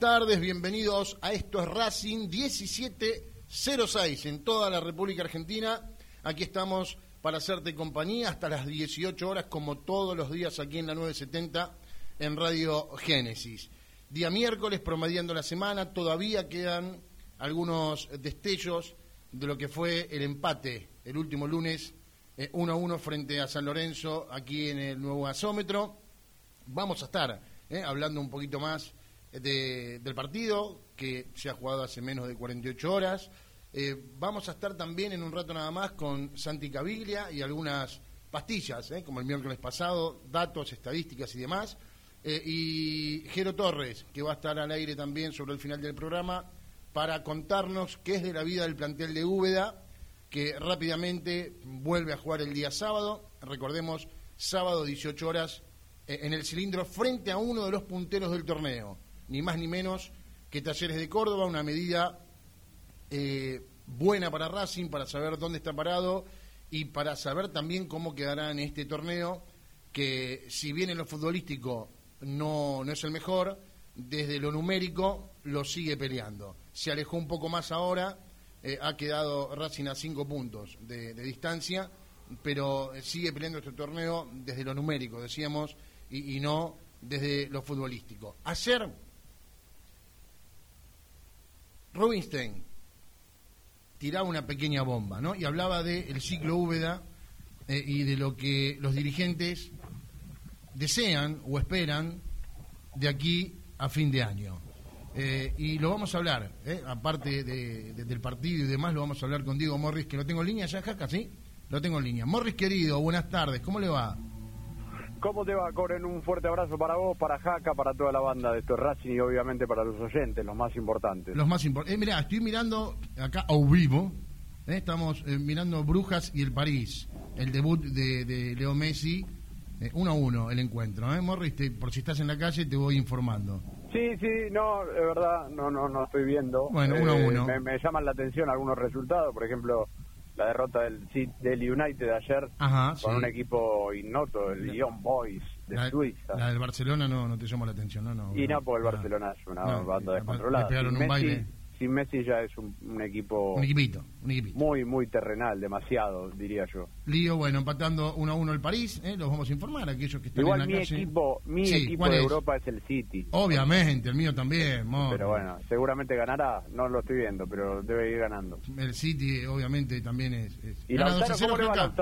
Tardes, bienvenidos a Esto es Racing 1706 en toda la República Argentina. Aquí estamos para hacerte compañía hasta las 18 horas, como todos los días aquí en la 970 en Radio Génesis. Día miércoles, promediando la semana, todavía quedan algunos destellos de lo que fue el empate el último lunes, 1 a 1 frente a San Lorenzo, aquí en el nuevo gasómetro. Vamos a estar eh, hablando un poquito más del partido, que se ha jugado hace menos de 48 horas. Eh, vamos a estar también en un rato nada más con Santi Caviglia y algunas pastillas, eh, como el miércoles pasado, datos, estadísticas y demás. Eh, y Jero Torres, que va a estar al aire también sobre el final del programa, para contarnos qué es de la vida del plantel de Úbeda, que rápidamente vuelve a jugar el día sábado. Recordemos, sábado 18 horas en el cilindro frente a uno de los punteros del torneo ni más ni menos que Talleres de Córdoba, una medida eh, buena para Racing, para saber dónde está parado y para saber también cómo quedará en este torneo, que si bien en lo futbolístico no, no es el mejor, desde lo numérico lo sigue peleando. Se alejó un poco más ahora, eh, ha quedado Racing a cinco puntos de, distancia, pero sigue peleando este torneo desde lo numérico, decíamos, y, y no desde lo futbolístico. Ayer Rubinstein tiraba una pequeña bomba, ¿no? Y hablaba del ciclo Úbeda eh, y de lo que los dirigentes desean o esperan de aquí a fin de año. Eh, y lo vamos a hablar, eh, aparte del partido y demás, lo vamos a hablar con Diego Morris, que lo tengo en línea ya, Jaca, ¿sí? Lo tengo en línea. Morris, querido, buenas tardes, ¿cómo le va? ¿Cómo te va, Coren? Un fuerte abrazo para vos, para Jaca, para toda la banda de esto Racing y obviamente para los oyentes, los más importantes. Los más importantes. Eh, mirá, estoy mirando acá a vivo, eh, estamos eh, mirando Brujas y el París, el debut de, Leo Messi, eh, uno a uno el encuentro. ¿eh? Morris, por si estás en la calle te voy informando. Sí, sí, no, de verdad, no, no, no estoy viendo. Bueno, uno a uno. Me, me llaman la atención algunos resultados, por ejemplo la derrota del, del United ayer con un equipo ignoto, el Lyon Boys de Suiza. La del Barcelona no, no te llamó la atención, ¿no? no y no, porque el Barcelona es una banda descontrolada. Le pegaron un baile. Sin Messi ya es un, equipo... Un equipito, un equipito. Muy, muy terrenal, demasiado, diría yo. Lío, bueno, empatando 1 a 1 el París, ¿eh? los vamos a informar, aquellos que están Igual en la mi equipo, mi equipo de Europa es el City. Obviamente, el mío también, Pero bueno, seguramente ganará, no lo estoy viendo, pero debe ir ganando. El City, obviamente, también es... ¿Y gana 2 a 0,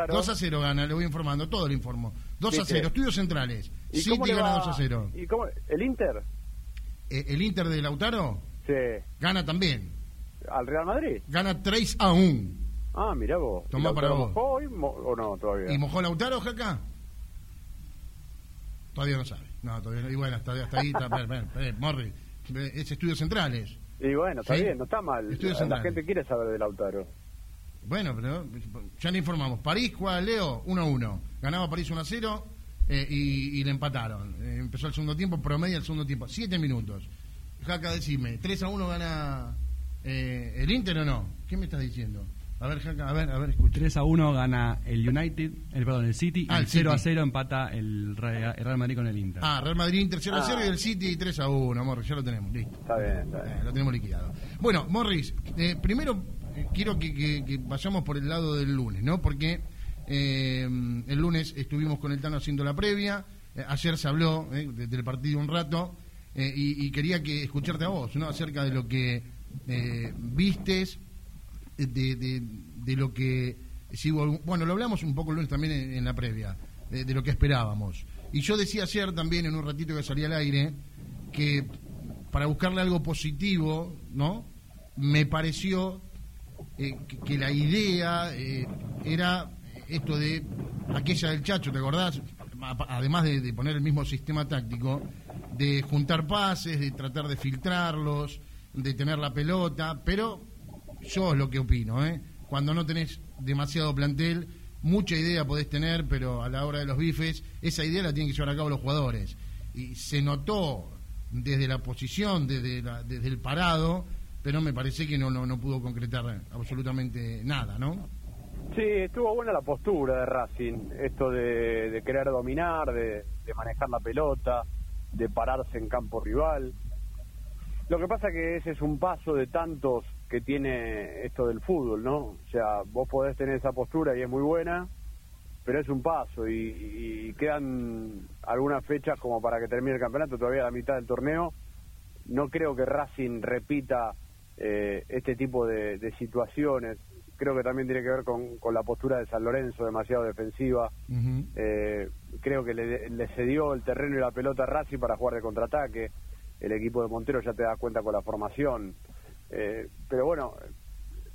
2 a 0 gana, le voy informando, todo lo informo. 2 a 0, estudios centrales. City gana 2 a 0. ¿Y cómo? ¿El Inter? Eh, ¿El Inter de Lautaro? Sí. Gana también. ¿Al Real Madrid? Gana 3 a 1. Ah, mira vos. Toma para vos. ¿Mojó hoy o no todavía? ¿Y mojó Lautaro, Jaca? Todavía no sabe. No, todavía no. Y bueno, hasta, hasta ahí está. Morri, es estudios centrales. Y bueno, está bien, no está mal. La gente quiere saber de Lautaro. Bueno, pero ya le informamos. París, ¿cuál, Leo? 1 a 1. Ganaba París 1 a 0 eh, y, le empataron. Eh, empezó el segundo tiempo, promedio el segundo tiempo. Siete minutos. Jaca, decime, ¿3 a 1 gana eh, el Inter o no? ¿Qué me estás diciendo? A ver, Jaca, a ver, a ver, escucha. 3 a 1 gana el United, el perdón, el City, ah, y 0 a 0 empata el Real Madrid con el Inter. Ah, Real Madrid Inter 0 a 0 y el City 3 a 1, Morris, ya lo tenemos, listo. Está bien, está bien. lo tenemos liquidado. Bueno, Morris, primero quiero que, que, vayamos por el lado del lunes, ¿no? Porque eh, el lunes estuvimos con el Tano haciendo la previa. Eh, ayer se habló eh, del partido un rato y, quería que escucharte a vos, ¿no? Acerca de lo que vistes, de, lo que bueno, lo hablamos un poco el lunes también en, la previa, de, lo que esperábamos. Y yo decía ayer también en un ratito que salía al aire que para buscarle algo positivo, ¿no? Me pareció que, la idea era esto de aquella del Chacho, ¿te acordás? Además de, poner el mismo sistema táctico, de juntar pases, de tratar de filtrarlos, de tener la pelota, pero yo es lo que opino, ¿eh? Cuando no tenés demasiado plantel, mucha idea podés tener, pero a la hora de los bifes, esa idea la tienen que llevar a cabo los jugadores. Y se notó desde la posición, desde, desde el parado, pero me parece que no, no, no pudo concretar absolutamente nada, ¿no? Sí, estuvo buena la postura de Racing, esto de, querer dominar, de, manejar la pelota, de pararse en campo rival. Lo que pasa que ese es un paso de tantos que tiene esto del fútbol, ¿no? O sea, vos podés tener esa postura y es muy buena, pero es un paso y, quedan algunas fechas como para que termine el campeonato, todavía la mitad del torneo. No creo que Racing repita eh, este tipo de situaciones creo que también tiene que ver con, con la postura de San Lorenzo, demasiado defensiva. eh, creo que le, le, cedió el terreno y la pelota a Racing para jugar de contraataque. El equipo de Montero ya te da cuenta con la formación. Eh, pero bueno,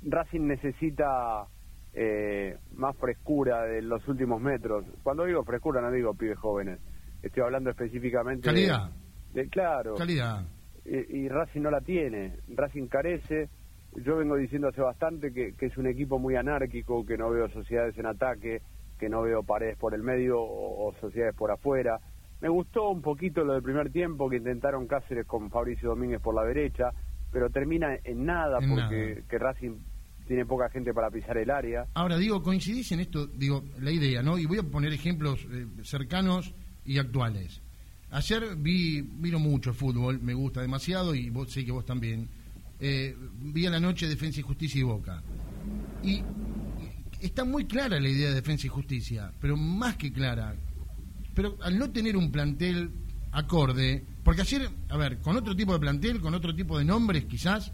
Racing necesita eh, más frescura de los últimos metros. Cuando digo frescura no digo pibes jóvenes. Estoy hablando específicamente calidad. De, claro. Calidad. Y, y Racing no la tiene. Racing carece yo vengo diciendo hace bastante que, es un equipo muy anárquico, que no veo sociedades en ataque, que no veo paredes por el medio o, sociedades por afuera. Me gustó un poquito lo del primer tiempo que intentaron Cáceres con Fabricio Domínguez por la derecha, pero termina en nada porque Que Racing tiene poca gente para pisar el área. Ahora, digo, coincidís en esto, digo, la idea, ¿no? Y voy a poner ejemplos eh, cercanos y actuales. Ayer vi, miro mucho fútbol, me gusta demasiado y vos, sé que vos también eh, vi la noche Defensa y Justicia y Boca. Y está muy clara la idea de Defensa y Justicia, pero más que clara. Pero al no tener un plantel acorde, porque ayer, a ver, con otro tipo de plantel, con otro tipo de nombres quizás,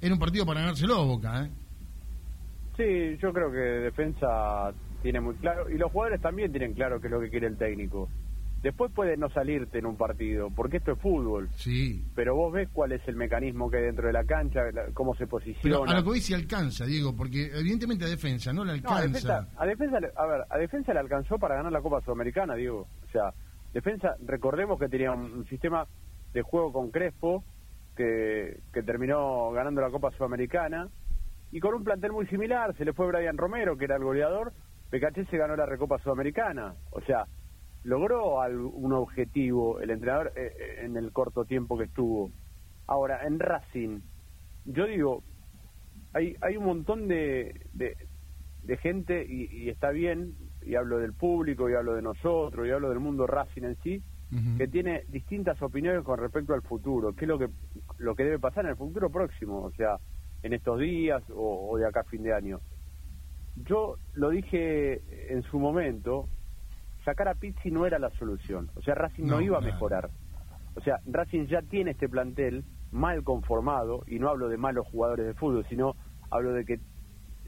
era un partido para ganárselo Boca, ¿eh? Sí, yo creo que Defensa tiene muy claro, y los jugadores también tienen claro qué es lo que quiere el técnico. Después puede no salirte en un partido, porque esto es fútbol. Sí. Pero vos ves cuál es el mecanismo que hay dentro de la cancha, cómo se posiciona. Pero a lo que hoy alcanza, Diego, porque evidentemente a defensa no le alcanza. a, defensa, a, ver, a defensa le alcanzó para ganar la Copa Sudamericana, Diego. O sea, defensa, recordemos que tenía un, sistema de juego con Crespo, que, que terminó ganando la Copa Sudamericana, y con un plantel muy similar, se le fue Brian Romero, que era el goleador, Pecaché se ganó la Recopa Sudamericana. O sea, logró un objetivo el entrenador eh, eh, en el corto tiempo que estuvo. Ahora, en Racing, yo digo, hay, hay un montón de, de, gente, y, está bien, y hablo del público, y hablo de nosotros, y hablo del mundo Racing en sí, que tiene distintas opiniones con respecto al futuro, qué es lo que, lo que debe pasar en el futuro próximo, o sea, en estos días o, de acá a fin de año. Yo lo dije en su momento, sacar a Pizzi no era la solución, o sea, Racing no, iba a mejorar. O sea, Racing ya tiene este plantel mal conformado, y no hablo de malos jugadores de fútbol, sino hablo de que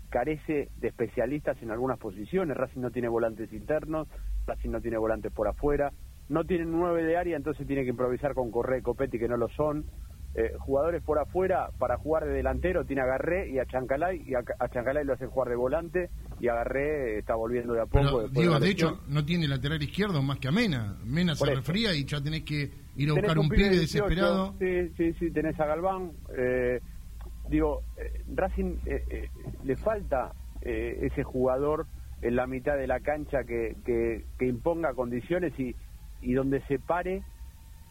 carece de especialistas en algunas posiciones. Racing no tiene volantes internos, Racing no tiene volantes por afuera, no tiene nueve de área, entonces tiene que improvisar con Correa y Copetti, que no lo son. Eh, jugadores por afuera para jugar de delantero tiene a Garré y a Chancalay y a, Chancalay lo hace jugar de volante y a Garré está volviendo de a poco. Pero, de, hecho no tiene lateral izquierdo más que a Mena. Mena se refría y ya tenés que ir a buscar un, pibe desesperado. Sí, sí, sí, tenés a Galván. Eh, digo, eh, Racing eh, le falta ese jugador en la mitad de la cancha que, que, imponga condiciones y, y donde se pare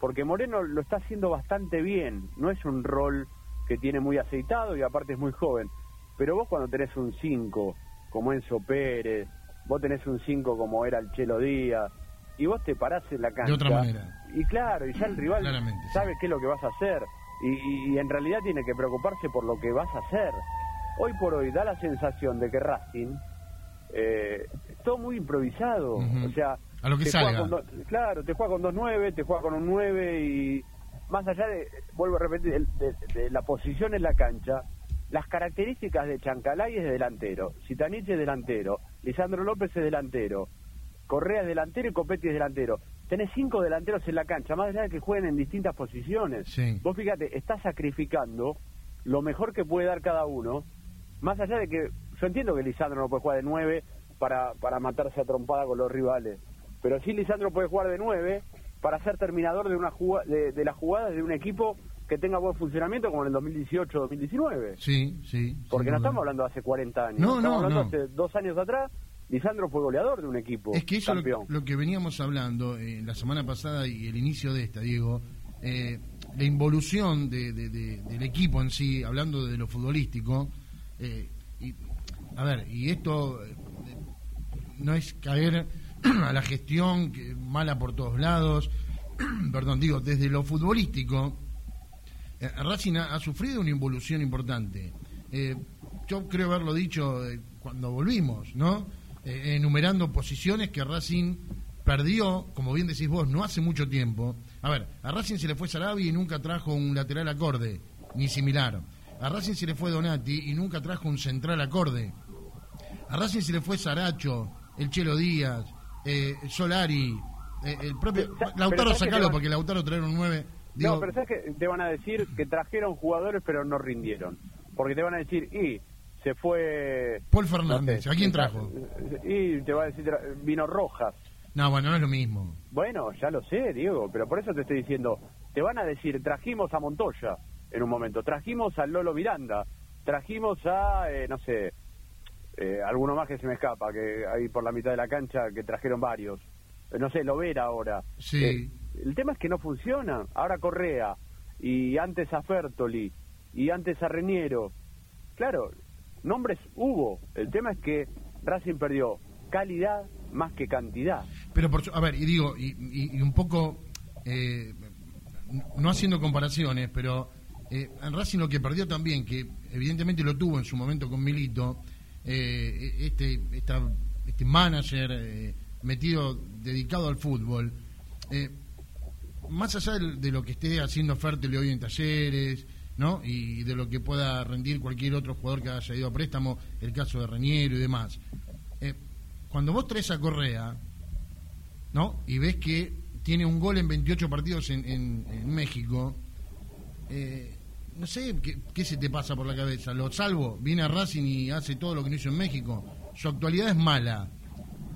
porque Moreno lo está haciendo bastante bien, no es un rol que tiene muy aceitado y aparte es muy joven, pero vos cuando tenés un 5 como Enzo Pérez, vos tenés un 5 como era el Chelo Díaz, y vos te parás en la cancha. De otra manera. Y claro, y ya el rival sabe qué es lo que vas a hacer, y, en realidad tiene que preocuparse por lo que vas a hacer. Hoy por hoy da la sensación de que Racing, eh, todo muy improvisado, o sea, a lo que salga. claro, te juega con dos nueve, te juega con un 9 y más allá de, vuelvo a repetir, de, la posición en la cancha, las características de Chancalay es de delantero, Sitanich es delantero, Lisandro López es delantero, Correa es delantero y Copetti es delantero. Tenés cinco delanteros en la cancha, más allá de que jueguen en distintas posiciones. Vos fíjate, estás sacrificando lo mejor que puede dar cada uno, más allá de que yo entiendo que Lisandro no puede jugar de nueve para, para matarse a trompada con los rivales, pero sí Lisandro puede jugar de nueve para ser terminador de una de, de las jugadas de un equipo que tenga buen funcionamiento como en el 2018-2019. Sí, sí. Porque no estamos hablando de hace 40 años. No, estamos hablando hace dos años atrás. Lisandro fue goleador de un equipo. Es que eso es lo, que veníamos hablando eh, la semana pasada y el inicio de esta, Diego. Eh, la involución de, del equipo en sí, hablando de lo futbolístico. Eh, y, a ver, y esto eh, no es caer a la gestión que, mala por todos lados. Perdón, digo, desde lo futbolístico, eh, Racing ha, sufrido una involución importante. Eh, yo creo haberlo dicho eh, cuando volvimos, ¿no? enumerando posiciones que Racing perdió, como bien decís vos, no hace mucho tiempo. A ver, a Racing se le fue Sarabi y nunca trajo un lateral acorde, ni similar. A Racing se le fue Donati y nunca trajo un central acorde. A Racing se le fue Saracho, el Chelo Díaz, eh, Solari, eh, el propio Lautaro sacalo porque Lautaro traer un 9. no, pero sabes que te van a decir que trajeron jugadores pero no rindieron. Porque te van a decir, y se fue. Paul Fernández, ¿a quién trajo? Y te va a decir, vino Rojas. No, bueno, no es lo mismo. Bueno, ya lo sé, Diego, pero por eso te estoy diciendo, te van a decir, trajimos a Montoya en un momento, trajimos a Lolo Miranda, trajimos a, eh, no sé, eh, alguno más que se me escapa, que hay por la mitad de la cancha que trajeron varios. Eh, no sé, lo ver ahora. Sí. Eh, el tema es que no funciona. Ahora Correa, y antes a Fertoli, y antes a Reñero. Claro, nombres hubo. El tema es que Racing perdió calidad más que cantidad. Pero, por, a ver, y digo, y, un poco, no haciendo comparaciones, pero en Racing lo que perdió también, que evidentemente lo tuvo en su momento con Milito, eh, este, este manager eh, metido, dedicado al fútbol, eh, más allá de, lo que esté haciendo Fértil hoy en talleres, ¿no? Y de lo que pueda rendir cualquier otro jugador que haya ido a préstamo, el caso de Reñero y demás. cuando vos traes a Correa, ¿no? Y ves que tiene un gol en 28 partidos en, en México, eh, no sé ¿qué, se te pasa por la cabeza. Lo salvo, viene a Racing y hace todo lo que no hizo en México. Su actualidad es mala.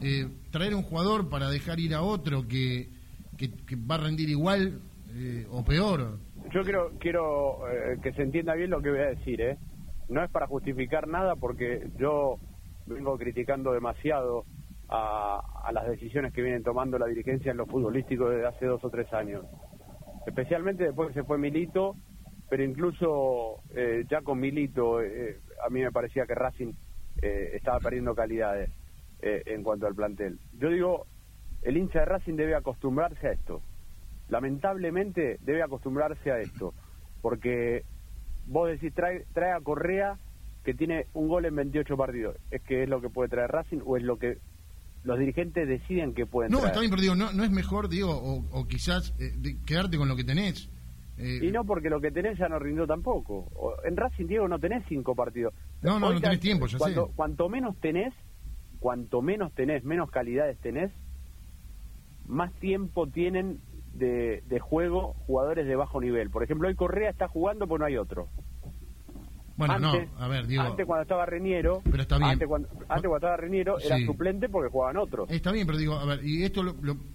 Eh, traer un jugador para dejar ir a otro que, que, va a rendir igual eh, o peor. Yo quiero, quiero eh, que se entienda bien lo que voy a decir. ¿eh? No es para justificar nada porque yo vengo criticando demasiado a, a las decisiones que vienen tomando la dirigencia en lo futbolístico desde hace dos o tres años. Especialmente después que se fue Milito pero incluso eh, ya con Milito eh, a mí me parecía que Racing eh, estaba perdiendo calidades en cuanto al plantel. Yo digo, el hincha de Racing debe acostumbrarse a esto. lamentablemente debe acostumbrarse a esto, porque vos decís, trae, trae a Correa que tiene un gol en 28 partidos. ¿Es que es lo que puede traer Racing o es lo que los dirigentes deciden que pueden no, está bien, pero digo, no, no es mejor, digo, o, quizás eh, quedarte con lo que tenés. Eh, y no, porque lo que tenés ya no rindió tampoco. En Racing, Diego, no tenés cinco partidos. No, no, no tenés tiempo, ya cuanto, Cuanto menos tenés, cuanto menos tenés, menos calidades tenés, más tiempo tienen de, de juego jugadores de bajo nivel. Por ejemplo, hoy Correa está jugando porque no hay otro. Bueno, antes, no, a ver, digo... Antes cuando estaba Reñero, pero está bien. Antes, cuando, estaba Reñero era suplente porque jugaban otros. Está bien, pero digo, a ver, y esto lo,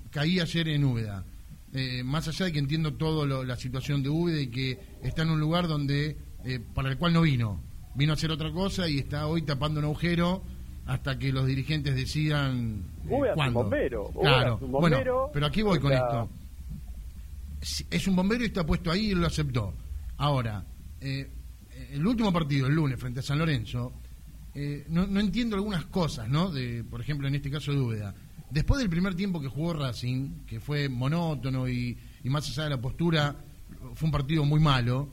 caí ayer en Úbeda. Eh, más allá de que entiendo todo la situación de Úbeda y que está en un lugar donde eh, para el cual no vino. Vino a hacer otra cosa y está hoy tapando un agujero hasta que los dirigentes decidan eh, es un bombero. Claro, un bombero, bueno, pero aquí voy con esto. Es un bombero y está puesto ahí y lo aceptó. Ahora, eh, el último partido, el lunes, frente a San Lorenzo, eh, no, entiendo algunas cosas, ¿no? De, por ejemplo, en este caso de Úbeda. Después del primer tiempo que jugó Racing, que fue monótono y, más allá de la postura, fue un partido muy malo.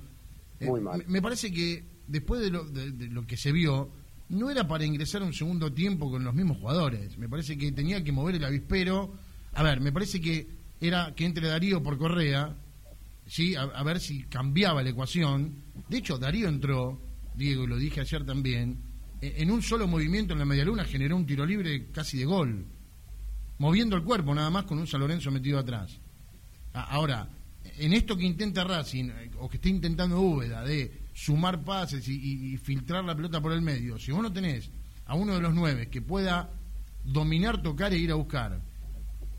Eh, muy mal. Me, parece que después de lo, de lo que se vio, no era para ingresar a un segundo tiempo con los mismos jugadores. Me parece que tenía que mover el avispero. A ver, me parece que era que entre Darío por Correa, ¿sí? a, ver si cambiaba la ecuación. De hecho, Darío entró, Diego, y lo dije ayer también, e, en un solo movimiento en la medialuna generó un tiro libre casi de gol, moviendo el cuerpo nada más con un San Lorenzo metido atrás. Ahora, en esto que intenta Racing, eh, o que está intentando Úbeda, de sumar pases y, filtrar la pelota por el medio, si vos no tenés a uno de los nueve que pueda dominar, tocar e ir a buscar,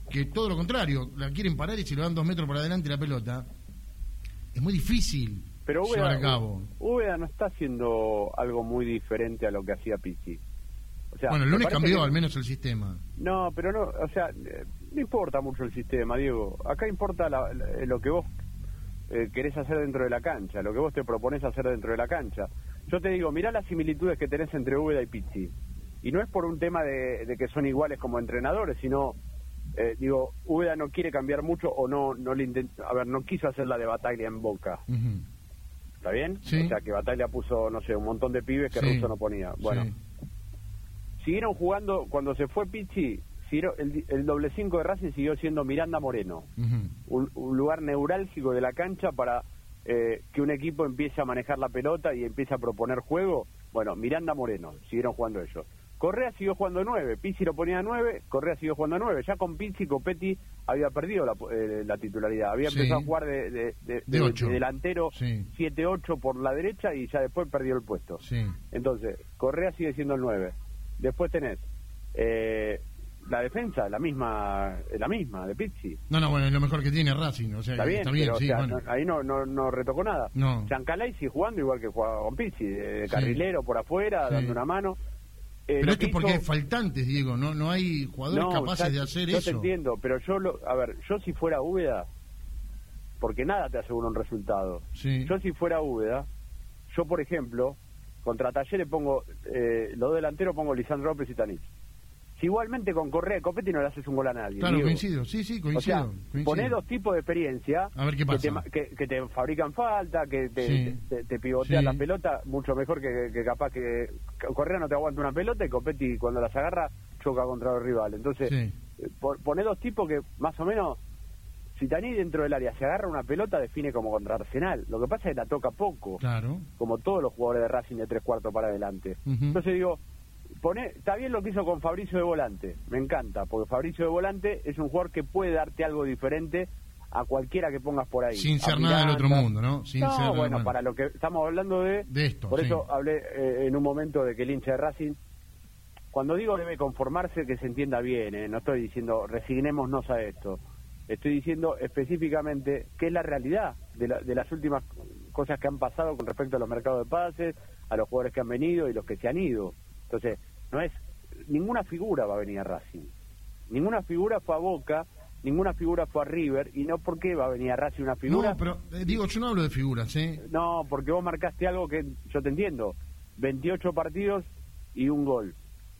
que todo lo contrario, la quieren parar y se lo dan dos metros por adelante la pelota, es muy difícil Pero llevar a cabo. Úbeda no está haciendo algo muy diferente a lo que hacía Pizzi. Bueno, el lunes cambió al menos el sistema. No, pero no, o sea, eh, no importa mucho el sistema, Diego. Acá importa lo que vos eh, querés hacer dentro de la cancha, lo que vos te propones hacer dentro de la cancha. Yo te digo, mirá las similitudes que tenés entre Úbeda y Pizzi. Y no es por un tema de que son iguales como entrenadores, sino eh, digo, Úbeda no quiere cambiar mucho o no no le a ver, no quiso hacer la de Bataglia en Boca. ¿Está bien? Sí. O sea, que Bataglia puso, no sé, un montón de pibes que Russo no ponía. Bueno, siguieron jugando, cuando se fue Pichi, el, el, doble cinco de Racing siguió siendo Miranda Moreno, un, lugar neurálgico de la cancha para eh, que un equipo empiece a manejar la pelota y empiece a proponer juego. Bueno, Miranda Moreno, siguieron jugando ellos. Correa siguió jugando nueve, Pizzi lo ponía a nueve, Correa siguió jugando nueve. Ya con Pizzi, Copetti había perdido la, eh, titularidad, había empezado a jugar de, delantero 7-8 por la derecha y ya después perdió el puesto. Entonces, Correa sigue siendo el nueve. Después tenés eh, la defensa, la misma, la misma de Pizzi. No, no, bueno, es lo mejor que tiene Racing, o sea, está bien, sí, ahí no, no, no retocó nada. No. Chancalay sigue jugando igual que jugaba con Pizzi, de carrilero por afuera, dando una mano. Eh, pero esto es porque hay faltantes, Diego, no no hay jugadores capaces de hacer eso. Yo te entiendo, pero yo, lo, a ver, yo si fuera Úbeda, porque nada te asegura un resultado. Yo si fuera Úbeda, yo por ejemplo, contra Talleres pongo, eh, los delanteros pongo Lisandro López y Tanís. Si igualmente con Correa y Copetti no le haces un gol a nadie. Claro, coincido, sí, sí, coincido. O sea, dos tipos de experiencia a ver qué pasa. Que, te, fabrican falta, que te, pivotean la pelota mucho mejor que, capaz que Correa no te aguanta una pelota y Copetti cuando las agarra choca contra el rival. Entonces, eh, poné dos tipos que más o menos, si Tani dentro del área se agarra una pelota, define como contra Arsenal. Lo que pasa es que la toca poco, claro. como todos los jugadores de Racing de tres cuartos para adelante. Entonces digo pone, está bien lo que hizo con Fabricio de Volante, me encanta, porque Fabricio de Volante es un jugador que puede darte algo diferente a cualquiera que pongas por ahí. Sin ser nada del otro mundo, ¿no? Sin no, bueno, para lo que estamos hablando de... De esto, Por eso hablé eh, en un momento de que el hincha de Racing, cuando digo debe conformarse, que se entienda bien, ¿eh? no estoy diciendo resignémonos a esto, estoy diciendo específicamente qué es la realidad de, de las últimas cosas que han pasado con respecto a los mercados de pases, a los jugadores que han venido y los que se han ido. Entonces, no es ninguna figura va a venir a Racing. Ninguna figura fue a Boca, ninguna figura fue a River, y no porque va a venir a Racing una figura. No, pero eh, digo, yo no hablo de figuras, ¿eh? No, porque vos marcaste algo que yo te entiendo. 28 partidos y un gol.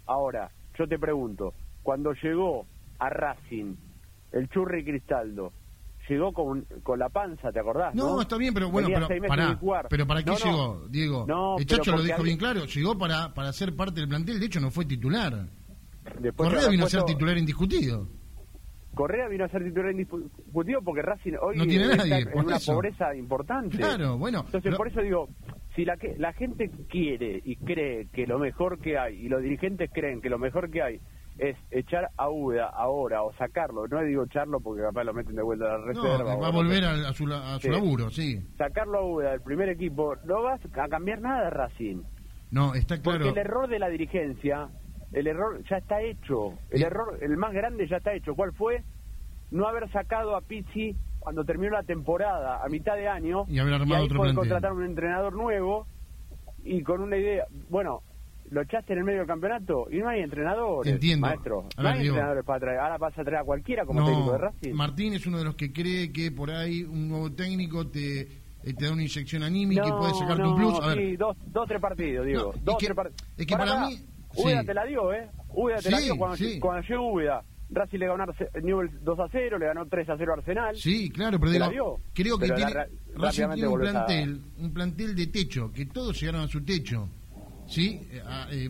Ahora, yo te pregunto, cuando llegó a Racing el Churri Cristaldo, llegó con, con la panza, ¿te acordás? No, está bien, pero bueno, pero para, pero ¿para qué llegó, Diego? el Chacho lo dijo bien claro, llegó para, para ser parte del plantel, de hecho no fue titular. Después Correa vino a ser titular indiscutido. Correa vino a ser titular indiscutido porque Racing hoy no tiene nadie, en una pobreza importante. Claro, bueno. Entonces, por eso digo, si la, que, la gente quiere y cree que lo mejor que hay, y los dirigentes creen que lo mejor que hay es echar a Uda ahora o sacarlo, no digo echarlo porque capaz lo meten de vuelta a la reserva. va a volver a, su, laburo, sí. Sacarlo a Uda del primer equipo, no vas a cambiar nada Racing. No, está claro. Porque el error de la dirigencia, el error ya está hecho. El error, el más grande ya está hecho. ¿Cuál fue? No haber sacado a Pizzi cuando terminó la temporada a mitad de año y haber armado y ahí contratar un entrenador nuevo y con una idea. Bueno, lo echaste en el medio del campeonato y no hay entrenadores, Entiendo. maestro. no hay entrenadores para traer. Ahora vas a traer a cualquiera como técnico de Racing. Martín es uno de los que cree que por ahí un nuevo técnico te, eh, te da una inyección anímica y puede sacarte un plus. A sí, dos, dos, tres partidos, digo. dos, tres partidos. Es que para, mí... Úbeda te la dio, ¿eh? Úbeda te la dio cuando, cuando llegó Úbeda. Racing le ganó Newell 2 a 0, le ganó 3 a 0 Arsenal. Sí, claro, pero digo, creo que tiene, Racing tiene un plantel, un plantel de techo, que todos llegaron a su techo. ¿Sí? A, eh,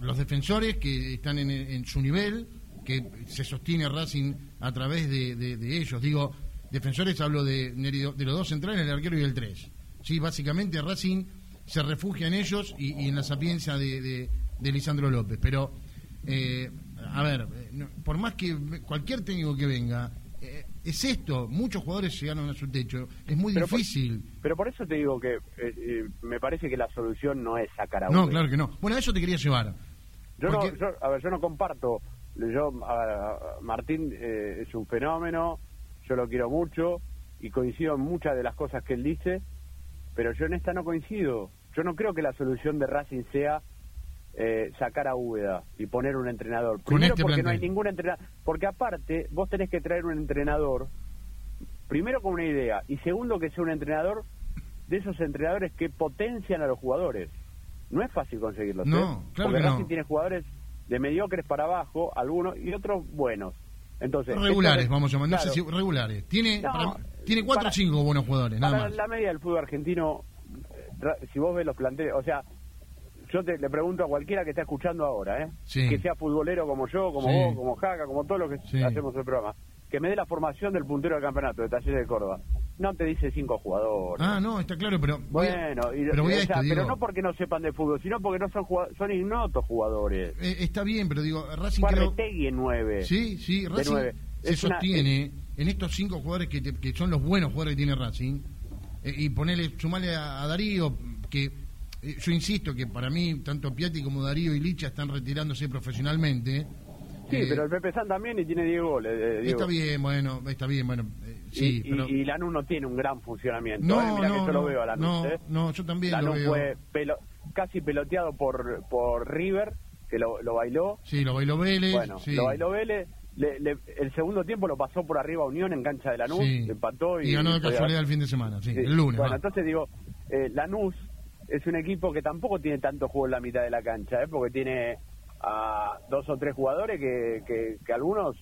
los defensores que están en, su nivel, que se sostiene Racing a través de, ellos. Digo, defensores hablo de, de, los dos centrales, el arquero y el 3. ¿sí? Básicamente Racing se refugia en ellos y, en la sapiencia de, Lisandro López. Pero, eh, a ver, eh, por más que cualquier técnico que venga, es esto, muchos jugadores llegaron a su techo, es muy difícil. pero por eso te digo que me parece que la solución no es sacar a No, claro que no. Bueno, a eso te quería llevar. Yo, no, a ver, yo no comparto. Yo, Martín eh, es un fenómeno, yo lo quiero mucho y coincido en muchas de las cosas que él dice, pero yo en esta no coincido. Yo no creo que la solución de Racing sea eh, sacar a Úbeda y poner un entrenador. Primero este porque no hay ningún entrenador, porque aparte vos tenés que traer un entrenador, primero con una idea y segundo que sea un entrenador de esos entrenadores que potencian a los jugadores no es fácil conseguirlo. No, ¿eh? Porque Racing tiene jugadores de mediocres para abajo, algunos, y otros buenos. Entonces, regulares, vamos a llamar, no sé si regulares. Tiene, tiene cuatro o cinco buenos jugadores, nada más. La media del fútbol argentino, eh, si vos ves los planteles, o sea, yo te, le pregunto a cualquiera que esté escuchando ahora, ¿eh? que sea futbolero como yo, como vos, como Jaca, como todos los que hacemos el programa, que me dé la formación del puntero del campeonato de Talleres de Córdoba no te dice cinco jugadores. Ah, no, está claro, pero. Bueno, pero, no porque no sepan de fútbol, sino porque no son son ignotos jugadores. Eh, está bien, pero digo, Racing. Creo... en nueve. Sí, sí, Racing se sostiene en estos cinco jugadores que, que, son los buenos jugadores que tiene Racing. Eh, y ponerle, sumarle a, Darío, que eh, yo insisto que para mí, tanto Piatti como Darío y Licha están retirándose profesionalmente. Sí, pero el Pepe San también y tiene Diego goles. Está bien, bueno, está bien, bueno. Sí, y, y, Lanús no tiene un gran funcionamiento. No, ¿eh? no, que yo lo veo a Lanús. No, ¿eh? no, yo también Lanús lo veo. fue casi peloteado por, por River, que lo, lo bailó. Sí, lo bailó Vélez. Bueno, lo bailó Vélez. Le, el segundo tiempo lo pasó por arriba Unión en cancha de Lanús, sí. empató y, y ganó de casualidad el fin de semana, sí, el lunes. Bueno, entonces digo, eh, Lanús es un equipo que tampoco tiene tanto juego en la mitad de la cancha, ¿eh? porque tiene a dos o tres jugadores que, que, que algunos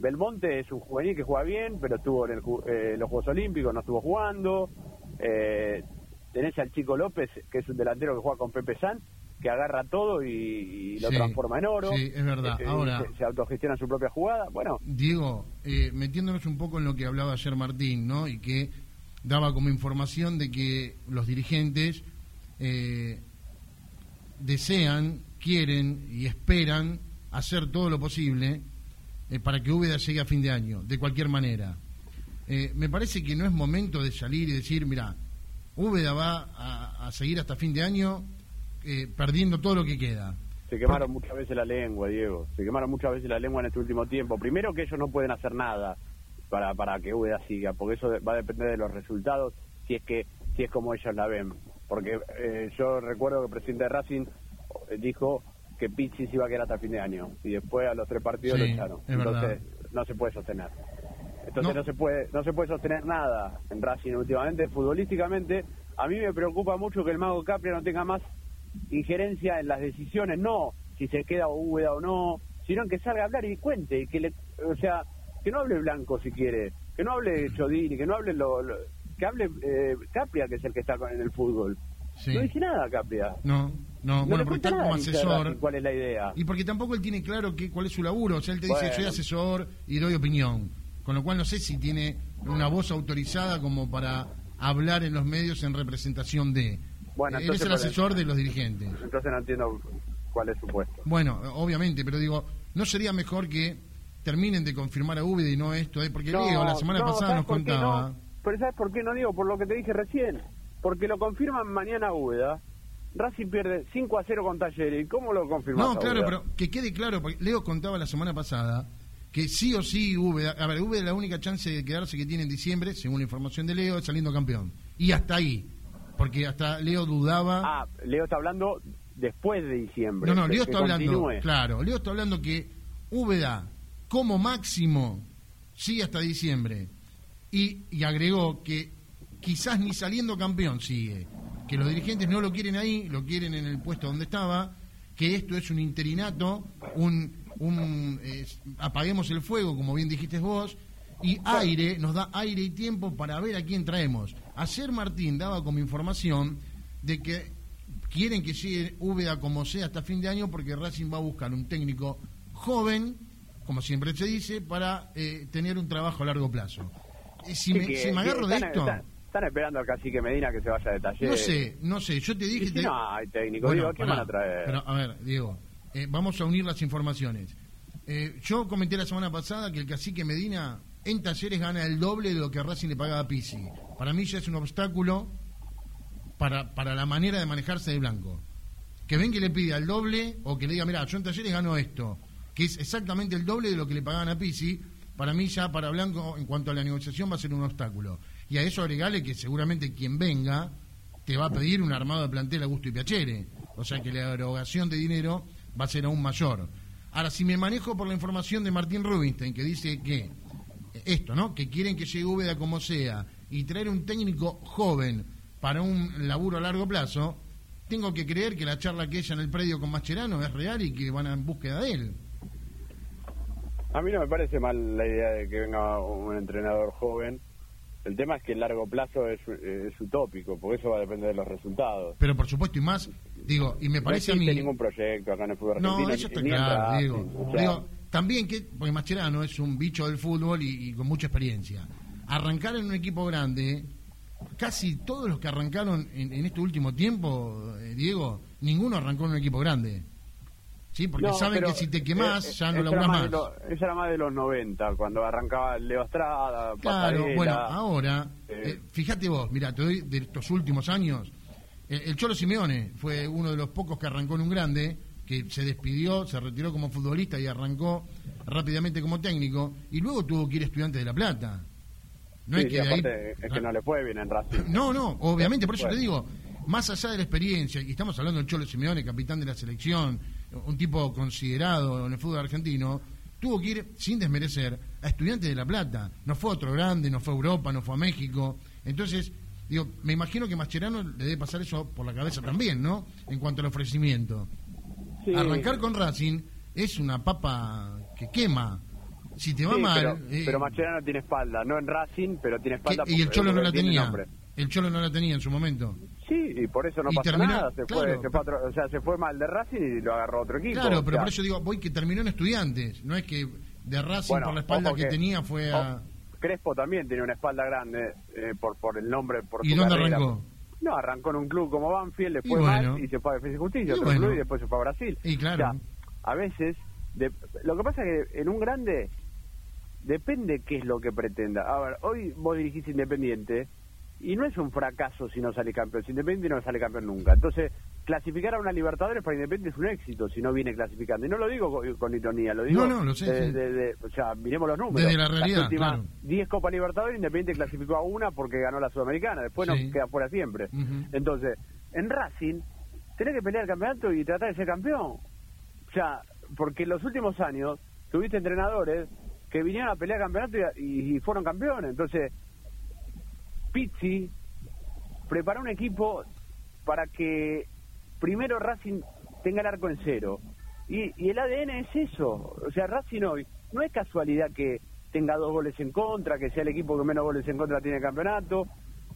Belmonte es un juvenil que juega bien, pero estuvo en eh, los Juegos Olímpicos, no estuvo jugando. Eh, tenés al Chico López, que es un delantero que juega con Pepe San, que agarra todo y, lo transforma en oro. Sí, es verdad. Eh, Ahora, se, autogestiona su propia jugada. Bueno, Diego, eh, metiéndonos un poco en lo que hablaba ayer Martín, ¿no? Y que daba como información de que los dirigentes desean, quieren y esperan hacer todo lo posible eh, para que Úbeda llegue a fin de año, de cualquier manera. Eh, me parece que no es momento de salir y decir, mira, Úbeda va a, seguir hasta fin de año eh, perdiendo todo lo que queda. Se quemaron muchas veces la lengua, Diego. Se quemaron muchas veces la lengua en este último tiempo. Primero que ellos no pueden hacer nada para, para que Úbeda siga, porque eso va a depender de los resultados, si es que si es como ellos la ven. Porque yo recuerdo que el presidente de Racing dijo que Pizzi se iba a quedar hasta fin de año y después a los tres partidos lo echaron. Entonces no se puede sostener. Entonces no. se puede no se puede sostener nada en Racing últimamente futbolísticamente. A mí me preocupa mucho que el mago Capria no tenga más injerencia en las decisiones, no si se queda Úbeda o no, sino que salga a hablar y cuente, que le, o sea, que no hable blanco si quiere, que no hable Chodini, que no hable lo, que hable eh, Capria, que es el que está en el fútbol. No dice nada Capria. No, no, bueno, porque está como asesor. ¿Cuál es la idea? Y porque tampoco él tiene claro que, cuál es su laburo. O sea, él te dice, soy asesor y doy opinión. Con lo cual no sé si tiene una voz autorizada como para hablar en los medios en representación de. Bueno, él es el asesor de los dirigentes. Entonces no entiendo cuál es su puesto. Bueno, obviamente, pero digo, ¿no sería mejor que terminen de confirmar a Úbeda y no esto? Eh? Porque Diego la semana pasada nos contaba... Pero ¿sabes por qué no digo? Por lo que te dije recién. Porque lo confirman mañana Úbeda. Racing pierde 5 a 0 con Talleres. ¿Cómo lo confirman? No, claro, pero que quede claro, porque Leo contaba la semana pasada que sí o sí Úbeda, a ver, Úbeda la única chance de quedarse que tiene en diciembre, según la información de Leo, es saliendo campeón. Y hasta ahí, porque hasta Leo dudaba. Ah, Leo está hablando después de diciembre. No, no, Leo está hablando, claro, Leo está hablando que Úbeda como máximo sigue hasta diciembre. Y, agregó que quizás ni saliendo campeón sigue, que los dirigentes no lo quieren ahí, lo quieren en el puesto donde estaba, que esto es un interinato, un, un apaguemos el fuego, como bien dijiste vos, y aire, nos da aire y tiempo para ver a quién traemos. Ayer Martín daba como información de que quieren que siga Úbeda como sea hasta fin de año porque Racing va a buscar un técnico joven, como siempre se dice, para eh, tener un trabajo a largo plazo. Eh, si, me, agarro de esto... Están, esperando al cacique Medina que se vaya de taller. No sé, no sé, yo te dije... no hay técnico, digo, ¿quién van a traer? Pero, a ver, Diego, eh, vamos a unir las informaciones. yo comenté la semana pasada que el cacique Medina en talleres gana el doble de lo que Racing le pagaba a Pisi. Para mí ya es un obstáculo para, para la manera de manejarse de Blanco. Que ven que le pida el doble o que le diga, mira, yo en talleres gano esto, que es exactamente el doble de lo que le pagaban a Pisi, para mí ya para Blanco en cuanto a la negociación va a ser un obstáculo. Y a eso agregale que seguramente quien venga te va a pedir un armado de plantel a gusto y piacere. O sea que la erogación de dinero va a ser aún mayor. Ahora, si me manejo por la información de Martín Rubinstein, que dice que esto, ¿no? Que quieren que llegue Úbeda como sea y traer un técnico joven para un laburo a largo plazo, tengo que creer que la charla que ella en el predio con Mascherano es real y que van en búsqueda de él. A mí no me parece mal la idea de que venga un entrenador joven. El tema es que el largo plazo es, utópico, porque eso va a depender de los resultados. Pero por supuesto, y más, digo, y me parece a mí... ningún proyecto acá en el fútbol argentino. No, eso está claro, digo, también que, porque Mascherano es un bicho del fútbol y con mucha experiencia. Arrancar en un equipo grande casi todos los que arrancaron en, este último tiempo, eh, Diego, ninguno arrancó en un equipo grande. Sí, porque saben que si te quemás eh, ya no laburás más. Eso era más de los 90, cuando arrancaba Leo Estrada, Claro, bueno, ahora, eh, fíjate vos, mira, te doy de estos últimos años, el Cholo Simeone fue uno de los pocos que arrancó en un grande, que se despidió, se retiró como futbolista y arrancó rápidamente como técnico, y luego tuvo que ir estudiante de La Plata. No es que es que no le fue bien en Racing. No, no, obviamente, por eso te digo, más allá de la experiencia, y estamos hablando del Cholo Simeone, capitán de la selección, un tipo considerado en el fútbol argentino, tuvo que ir, sin desmerecer, a Estudiantes de La Plata. No fue otro grande, no fue a Europa, no fue a México. Entonces, digo, me imagino que Mascherano le debe pasar eso por la cabeza también, ¿no? En cuanto al ofrecimiento. Arrancar con Racing es una papa que quema si te va mal. Pero, eh, pero Mascherano tiene espalda, no en Racing, pero tiene espalda. Y el Cholo no la tenía. El Cholo no la tenía en su momento. Sí, y por eso no pasó nada. Se, fue, se, fue o sea, se fue mal de Racing y lo agarró otro equipo. Claro, pero por eso digo, voy que terminó en Estudiantes. No es que de Racing por la espalda que, tenía fue a. Crespo también tiene una espalda grande eh, por por el nombre. Por ¿Y dónde arrancó? No, arrancó en un club como Banfield, después y y se fue a Defensa y Justicia, otro club y después se fue a Brasil. Y claro. a veces, lo que pasa es que en un grande depende qué es lo que pretenda. A ver, hoy vos dirigís Independiente y no es un fracaso si no sale campeón. Si Independiente no sale campeón nunca. Entonces, clasificar a una Libertadores para Independiente es un éxito si no viene clasificando. Y no lo digo con, ironía, lo digo. No, no, lo sé. De, o sea, miremos los números. Desde la realidad. Las últimas 10 Copas Libertadores, Independiente clasificó a una porque ganó la Sudamericana. Después nos queda fuera siempre. Entonces, en Racing, tenés que pelear el campeonato y tratar de ser campeón. O sea, porque en los últimos años tuviste entrenadores que vinieron a pelear campeonato y, fueron campeones. Entonces, Pizzi preparó un equipo para que primero Racing tenga el arco en cero. Y, el ADN es eso. O sea, Racing hoy no es casualidad que, tenga dos goles en contra, que sea el equipo que menos goles en contra tiene el campeonato.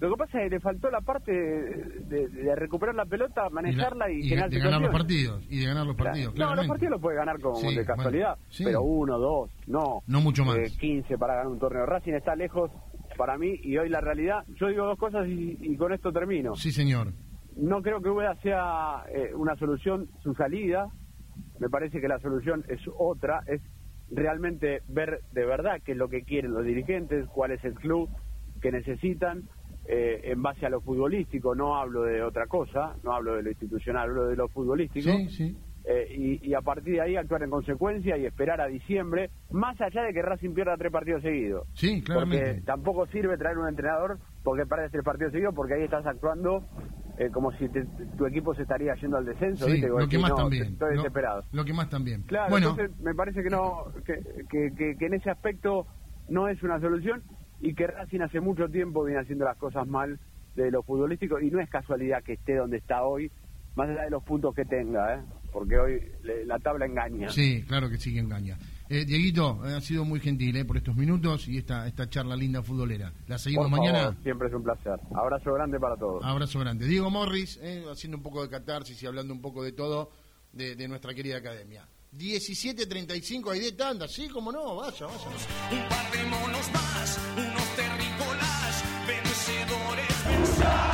Lo que pasa es que le faltó la parte de, recuperar la pelota, manejarla y, y, de, ganar los partidos. Y de ganar los partidos, No, los partidos los puede ganar como de casualidad, pero uno, dos, no. No mucho más. Eh, 15 para ganar un torneo. Racing está lejos para mí y hoy la realidad. Yo digo dos cosas y, con esto termino. Sí, señor. No creo que Ueda sea eh, una solución su salida. Me parece que la solución es otra, es realmente ver de verdad qué es lo que quieren los dirigentes, cuál es el club que necesitan eh, en base a lo futbolístico, no hablo de otra cosa, no hablo de lo institucional, hablo de lo futbolístico. Eh, y, a partir de ahí actuar en consecuencia y esperar a diciembre, más allá de que Racing pierda tres partidos seguidos. Sí, claramente. Porque tampoco sirve traer un entrenador porque pierdes tres partidos seguidos, porque ahí estás actuando eh, como si tu equipo se estaría yendo al descenso. Sí, lo que más también. Estoy desesperado. Lo que más también. Claro, bueno. entonces me parece que, no, que, que en ese aspecto no es una solución y que Racing hace mucho tiempo viene haciendo las cosas mal de lo futbolístico y no es casualidad que esté donde está hoy, más allá de los puntos que tenga, ¿eh? Porque hoy la tabla engaña. Sí, claro que sí que engaña. Eh, Dieguito, eh, ha sido muy gentil eh, por estos minutos y esta, esta charla linda futbolera. La seguimos mañana. siempre es un placer. Abrazo grande para todos. Abrazo grande. Diego Morris, haciendo un poco de catarsis y hablando un poco de todo de, de nuestra querida academia. 17.35 hay de tanda, sí, como no, vaya, vaya. Un par de monos más, unos terrícolas, vencedores,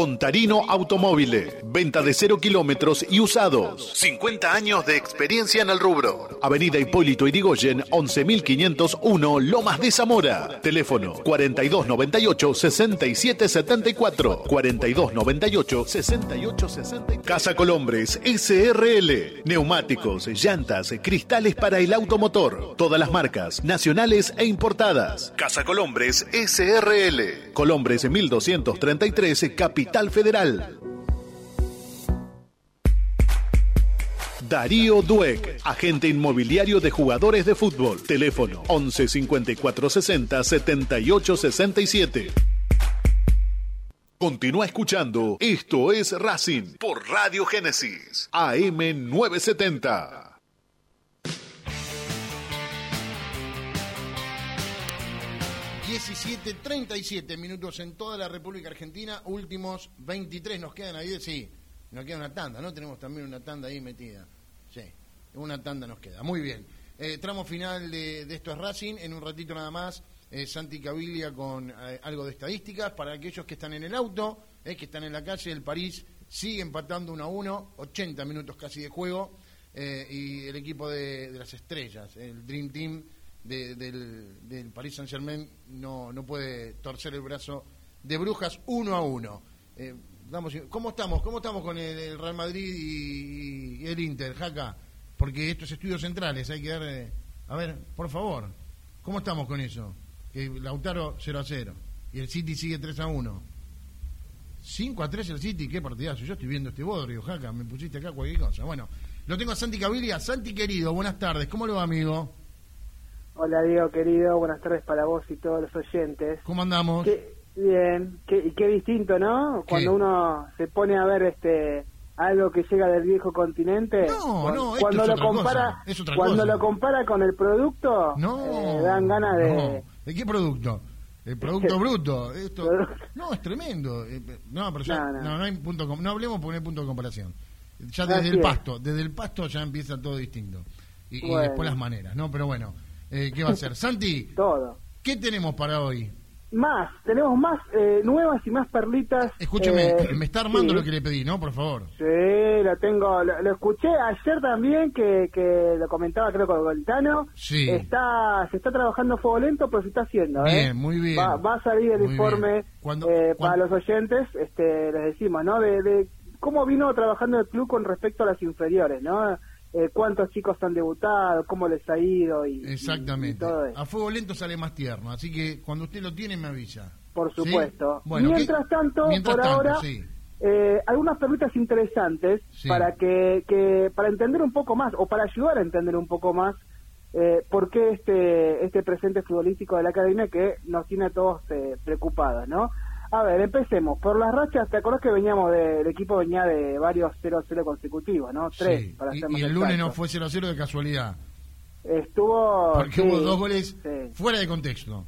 Contarino Automóviles. Venta de cero kilómetros y usados. 50 años de experiencia en el rubro. Avenida Hipólito Irigoyen, 11501, Lomas de Zamora. Teléfono 4298-6774. 4298-6864. Casa Colombres SRL. Neumáticos, llantas, cristales para el automotor. Todas las marcas, nacionales e importadas. Casa Colombres SRL. Colombres 1233, Capital Federal. Darío Dueck, agente inmobiliario de jugadores de fútbol. Teléfono 11 54 60 78 67. Continúa escuchando Esto es Racing por Radio Génesis AM 970. 17.37 minutos en toda la República Argentina, últimos 23 nos quedan ahí, sí, nos queda una tanda, ¿no? Tenemos también una tanda ahí metida, sí, una tanda nos queda, muy bien. Eh, tramo final de, esto es Racing, en un ratito nada más, eh, Santi Cabilia con eh, algo de estadísticas, para aquellos que están en el auto, que están en la calle, el París sigue empatando 1 a 1, 80 minutos casi de juego, y el equipo de, de las estrellas, el Dream Team, del, del Paris Saint Germain no, no puede torcer el brazo de Brujas uno a uno. Eh, ¿Cómo estamos? ¿Cómo estamos con el, Real Madrid y, el Inter, Jaca? Porque estos estudios centrales hay que dar... Eh, a ver, por favor, ¿cómo estamos con eso? Que Lautaro 0 a 0 y el City sigue 3 a 1. 5 a 3 el City, qué partidazo. Yo estoy viendo este bodrio, Jaca, me pusiste acá cualquier cosa. Bueno, lo tengo a Santi Cabilia. Santi querido, buenas tardes. ¿Cómo le va, amigo? Hola Diego querido, buenas tardes para vos y todos los oyentes. ¿Cómo andamos? bien, qué, qué distinto, ¿no? Cuando uno se pone a ver este algo que llega del viejo continente. No, no, cuando lo compara, cuando lo compara con el producto, no, eh, dan ganas de. ¿De qué producto? El producto bruto. Esto, no, es tremendo. Eh, no, pero ya, no, no. hay punto, no hablemos porque no hay punto de comparación. Ya desde el pasto, desde el pasto ya empieza todo distinto. Y, y después las maneras, ¿no? Pero bueno. Eh, ¿Qué va a ser? Santi. Todo. ¿Qué tenemos para hoy? Más, tenemos más eh, nuevas y más perlitas. Escúcheme, eh, me está armando lo que le pedí, ¿no? Por favor. Sí, lo tengo, lo, escuché ayer también que, que lo comentaba creo con Goltano. Sí. Está, se está trabajando fuego lento, pero se está haciendo. Bien, muy bien. Va, a salir el informe para los oyentes, este, les decimos, ¿no? De, de cómo vino trabajando el club con respecto a las inferiores, ¿no? Eh, cuántos chicos han debutado, cómo les ha ido y Exactamente. A fuego lento sale más tierno, así que cuando usted lo tiene me avisa. Por supuesto. mientras tanto, por ahora, eh, algunas preguntas interesantes para que, que, para entender un poco más o para ayudar a entender un poco más eh, por qué este este presente futbolístico de la academia que nos tiene a todos eh, preocupados, ¿no? A ver, empecemos. Por las rachas, ¿te acordás que veníamos del equipo venía de varios 0-0 consecutivos, ¿no? Tres, para y, y el lunes no fue 0-0 de casualidad. Estuvo... Porque hubo dos goles fuera de contexto.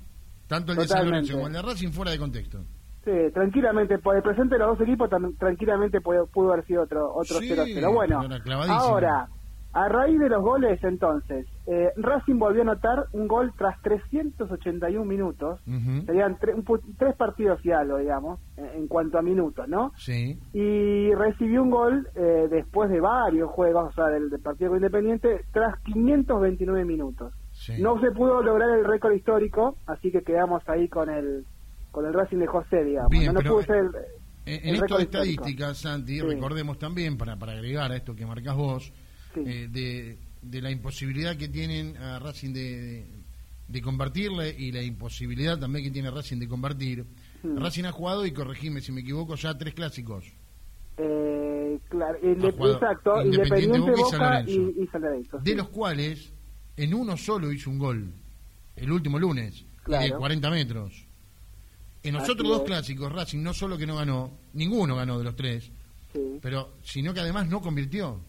Tanto el de San Lorenzo como el de Racing fuera de contexto. Sí, tranquilamente, por el presente de los dos equipos tranquilamente pudo, pudo haber sido otro otro 0-0. bueno, ahora, a raíz de los goles, entonces, eh, Racing volvió a anotar un gol tras 381 minutos. Serían tres partidos y algo, digamos, en, cuanto a minutos, ¿no? Sí. Y recibió un gol eh, después de varios juegos, o sea, del, partido independiente, tras 529 minutos. No se pudo lograr el récord histórico, así que quedamos ahí con el con el Racing de José, digamos. no, pudo ser en esto de estadísticas, Santi, recordemos también, para, para agregar a esto que marcas vos, eh, de, de, la imposibilidad que tienen a Racing de, de, convertirle y la imposibilidad también que tiene Racing de convertir. Hmm. Racing ha jugado, y corregime si me equivoco, ya tres clásicos. Eh, claro, exacto, Independiente, Boca, y, San Lorenzo. De los cuales, en uno solo hizo un gol, el último lunes, de 40 metros. En los otros dos clásicos, Racing no solo que no ganó, ninguno ganó de los tres, pero sino que además no convirtió.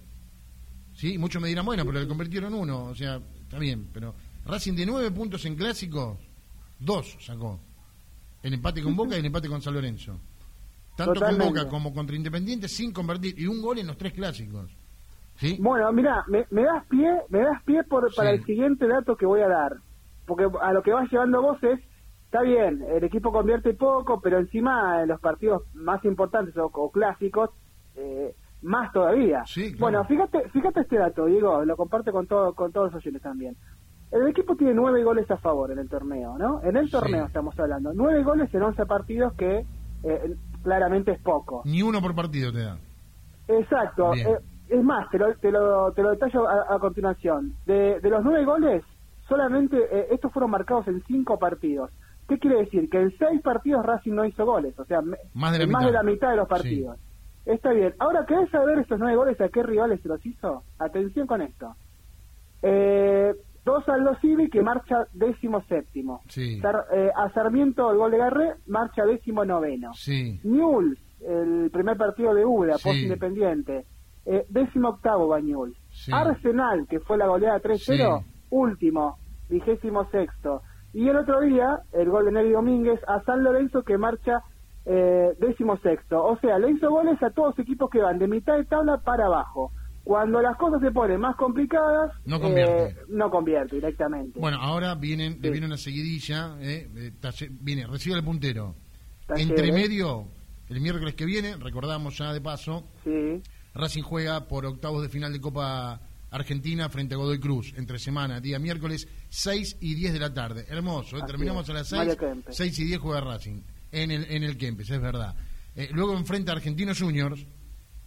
Sí, muchos me dirán, bueno, pero le convirtieron uno, o sea, está bien, pero Racing de nueve puntos en clásico, dos sacó. El empate con Boca y el empate con San Lorenzo. Tanto con Boca como contra Independiente sin convertir y un gol en los tres clásicos. ¿Sí? Bueno, mira, me, das pie, me das pie por, para el siguiente dato que voy a dar, porque a lo que vas llevando vos es, está bien, el equipo convierte poco, pero encima en los partidos más importantes o, o clásicos, eh, más todavía. Bueno, fíjate, fíjate este dato, Diego, lo comparte con todo, con todos los oyentes también. El equipo tiene nueve goles a favor en el torneo, ¿no? En el torneo estamos hablando. Nueve goles en once partidos que eh, claramente es poco. Ni uno por partido te da. Exacto. Eh, es más, te lo, te lo, te lo detallo a, continuación. De, de, los nueve goles, solamente eh, estos fueron marcados en cinco partidos. ¿Qué quiere decir? Que en seis partidos Racing no hizo goles, o sea, más de la, mitad. de, la mitad de los partidos. Está bien. Ahora, ¿querés saber estos nueve goles a qué rivales se los hizo? Atención con esto. Eh, dos Aldo Civi, que marcha décimo séptimo. Sí. Eh, a Sarmiento, el gol de Garré, marcha décimo noveno. Sí. Newell's, el primer partido de UDA, post independiente, eh, décimo octavo va Arsenal, que fue la goleada 3-0, último, vigésimo sexto. Y el otro día, el gol de Nelly Domínguez a San Lorenzo, que marcha eh, décimo sexto. O sea, le hizo goles a todos los equipos que van de mitad de tabla para abajo. Cuando las cosas se ponen más complicadas, no convierte, eh, no convierte directamente. Bueno, ahora vienen, le viene una seguidilla, eh, viene, recibe el puntero. Entre medio, el miércoles que viene, recordamos ya de paso, Racing juega por octavos de final de Copa Argentina frente a Godoy Cruz, entre semana, día miércoles, 6 y 10 de la tarde. Hermoso, terminamos a las 6, 6 y 10 juega Racing en el, en el Kempes, es verdad. Eh, luego enfrenta a Argentinos Juniors,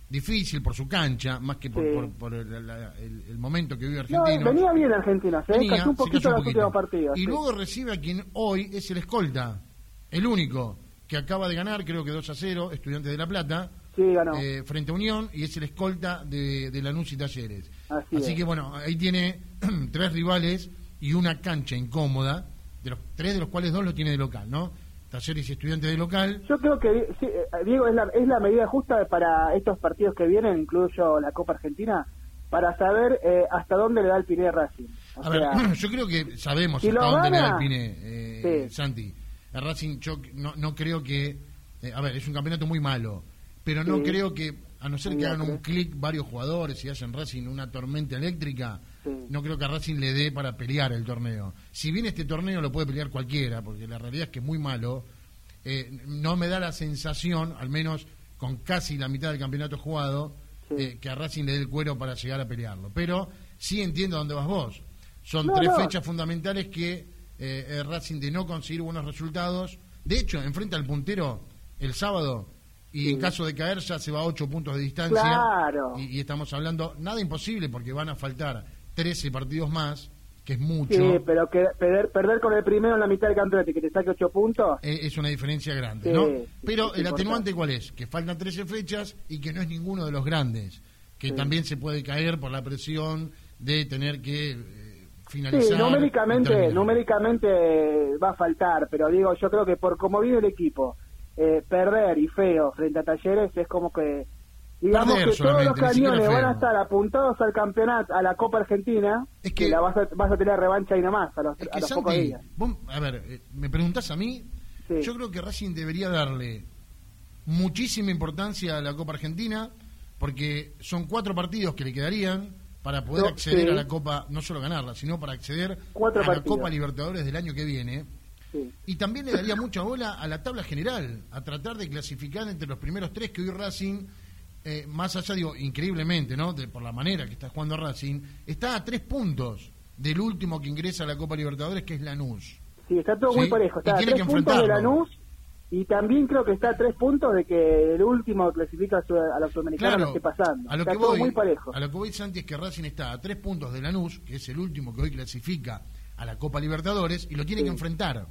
difícil por su cancha, más que por, el, momento que vive Argentinos. No, venía bien Argentinos, ¿eh? Venía, un poquito los últimos partidos. Y luego recibe a quien hoy es el escolta, el único, que acaba de ganar, creo que 2 a 0, Estudiantes de La Plata. Eh, frente a Unión y es el escolta de, de Lanús y Talleres. Así, que bueno, ahí tiene tres rivales y una cancha incómoda, de los tres de los cuales dos lo tiene de local, ¿no? Talleres y estudiantes de local. Yo creo que, sí, eh, Diego, es la, es la medida justa para estos partidos que vienen, incluyo la Copa Argentina, para saber eh, hasta dónde le da el Piné Racing. a ver, yo creo que sabemos hasta dónde le da el Piné, eh, Santi. El Racing, yo no, no creo que. a ver, es un campeonato muy malo, pero no creo que, a no ser que hagan un clic varios jugadores y hacen Racing una tormenta eléctrica no creo que a Racing le dé para pelear el torneo. Si bien este torneo lo puede pelear cualquiera, porque la realidad es que es muy malo, eh, no me da la sensación, al menos con casi la mitad del campeonato jugado, eh, que a Racing le dé el cuero para llegar a pelearlo. Pero sí entiendo dónde vas vos. Son tres fechas fundamentales que eh, Racing de no conseguir buenos resultados. De hecho, enfrenta al puntero el sábado y en caso de caer ya se va a 8 puntos de distancia. Claro. Y, y estamos hablando, nada imposible porque van a faltar 13 partidos más, que es mucho. Sí, pero que, perder, perder con el primero en la mitad del campeonato y que te saque 8 puntos. Eh, es una diferencia grande, Sí, ¿no? sí, Pero el atenuante cuál es? Que faltan 13 fechas y que no es ninguno de los grandes, que también se puede caer por la presión de tener que eh, finalizar. Sí, numéricamente, numéricamente va a faltar, pero digo, yo creo que por como viene el equipo, eh, perder y feo frente a Talleres es como que, digamos Perder que todos los cañones van a estar apuntados al campeonato, a la Copa Argentina, Es que- y la vas a, vas a tener revancha ahí nomás, a los, Es a que los pocos Santi, días. vos, a ver, eh, me preguntás a mí, Sí. yo creo que Racing debería darle muchísima importancia a la Copa Argentina, porque son cuatro partidos que le quedarían para poder No, acceder sí. a la Copa, no solo ganarla, sino para acceder Cuatro a la. Copa Libertadores del año que viene. Sí. Y también le daría mucha bola a la tabla general, a tratar de clasificar entre los primeros tres que hoy Racing, eh, más allá, digo, increíblemente, ¿no? De- por la manera que está jugando Racing, está a tres puntos del último que ingresa a la Copa Libertadores, que es Lanús. Sí, está todo Sí, muy parejo. y Está a tres puntos de. Lanús y también creo que está a tres puntos de que el último clasifica a su- a los sudamericanos lo esté pasando. a lo está que todo voy, muy parejo. a lo que voy, Santi, es que Racing está a tres puntos de Lanús, que es el último que hoy clasifica a la Copa Libertadores, y lo tiene Sí. que enfrentar.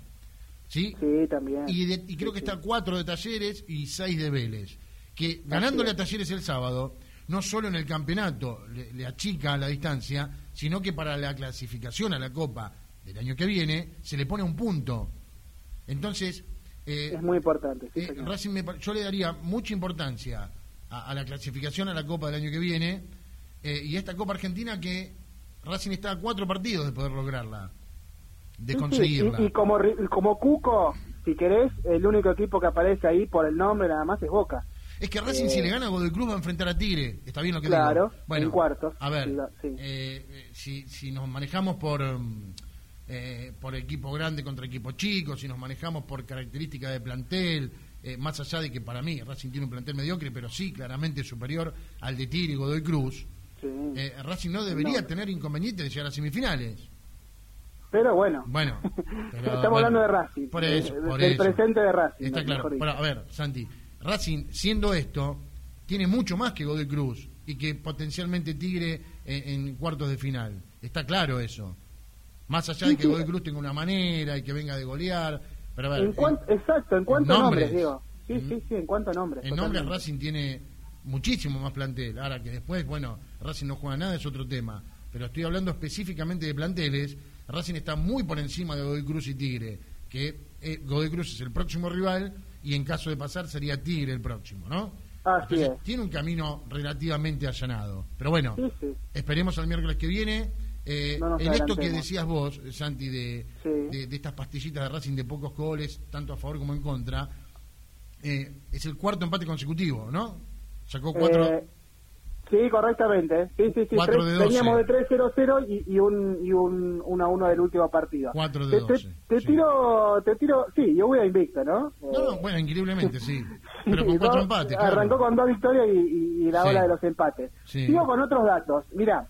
¿Sí? Sí, también. y, de- y creo Sí, que sí. está cuatro de Talleres y seis de Vélez. Que ganándole a Talleres el sábado, no solo en el campeonato le, le achica la distancia, sino que para la clasificación a la Copa del año que viene se le pone un punto. Entonces, eh, Es muy importante. sí, eh. Racing me yo le daría mucha importancia a, a la clasificación a la Copa del año que viene eh, y a esta Copa Argentina que Racing está a cuatro partidos de poder lograrla, de Sí, sí, conseguirla. Y, y como, como Cuco, si querés, el único equipo que aparece ahí por el nombre nada más es Boca. Es que Racing, Eh, si le gana a Godoy Cruz, va a enfrentar a Tigre. Está bien lo que Claro, digo. Bueno, en cuartos. A ver, sí. eh, eh, si, si nos manejamos por, mm, eh, por equipo grande contra equipo chico, si nos manejamos por características de plantel, eh, más allá de que para mí Racing tiene un plantel mediocre, pero sí claramente superior al de Tigre y Godoy Cruz, Sí. eh, Racing no debería No. tener inconveniente de llegar a semifinales. Pero bueno. Bueno, pero, Estamos bueno, hablando de Racing. Por eso, de- por del eso. presente de Racing. Está claro. a ver, Santi, Racing, siendo esto, tiene mucho más que Godoy Cruz y que potencialmente Tigre en, en cuartos de final. Está claro eso. Más allá de que. Godoy Cruz tenga una manera y que venga de golear. Pero a ver, En cuan- en- exacto, en cuanto a nombres. nombres, digo. Sí, sí, sí, en cuanto a nombres. en nombres totalmente. Racing tiene muchísimo más plantel. Ahora que después, bueno, Racing no juega nada es otro tema. Pero estoy hablando específicamente de planteles. Racing está muy por encima de Godoy Cruz y Tigre. Que eh, Godoy Cruz es el próximo rival y en caso de pasar sería Tigre el próximo, ¿no? Así Entonces, es. tiene un camino relativamente allanado. Pero bueno, Sí, sí. esperemos al miércoles que viene. Eh, No en esto que decías vos, Santi, de, Sí. de, de estas pastillitas de Racing de pocos goles, tanto a favor como en contra, eh, es el cuarto empate consecutivo, ¿no? Sacó cuatro. Eh, sí, correctamente. Sí, sí, sí. Cuatro tres- de doce. veníamos de 3-0-0 y, y un y un 1-1 del último partido. Cuatro de te, te- doce, te sí. tiro, te tiro, sí, yo voy a invicto, ¿no? no, no, bueno, increíblemente, sí. Pero con cuatro empates, claro. Arrancó con dos victorias y, y- la Sí. ola de los empates. Sí. Sigo con otros datos. Mira,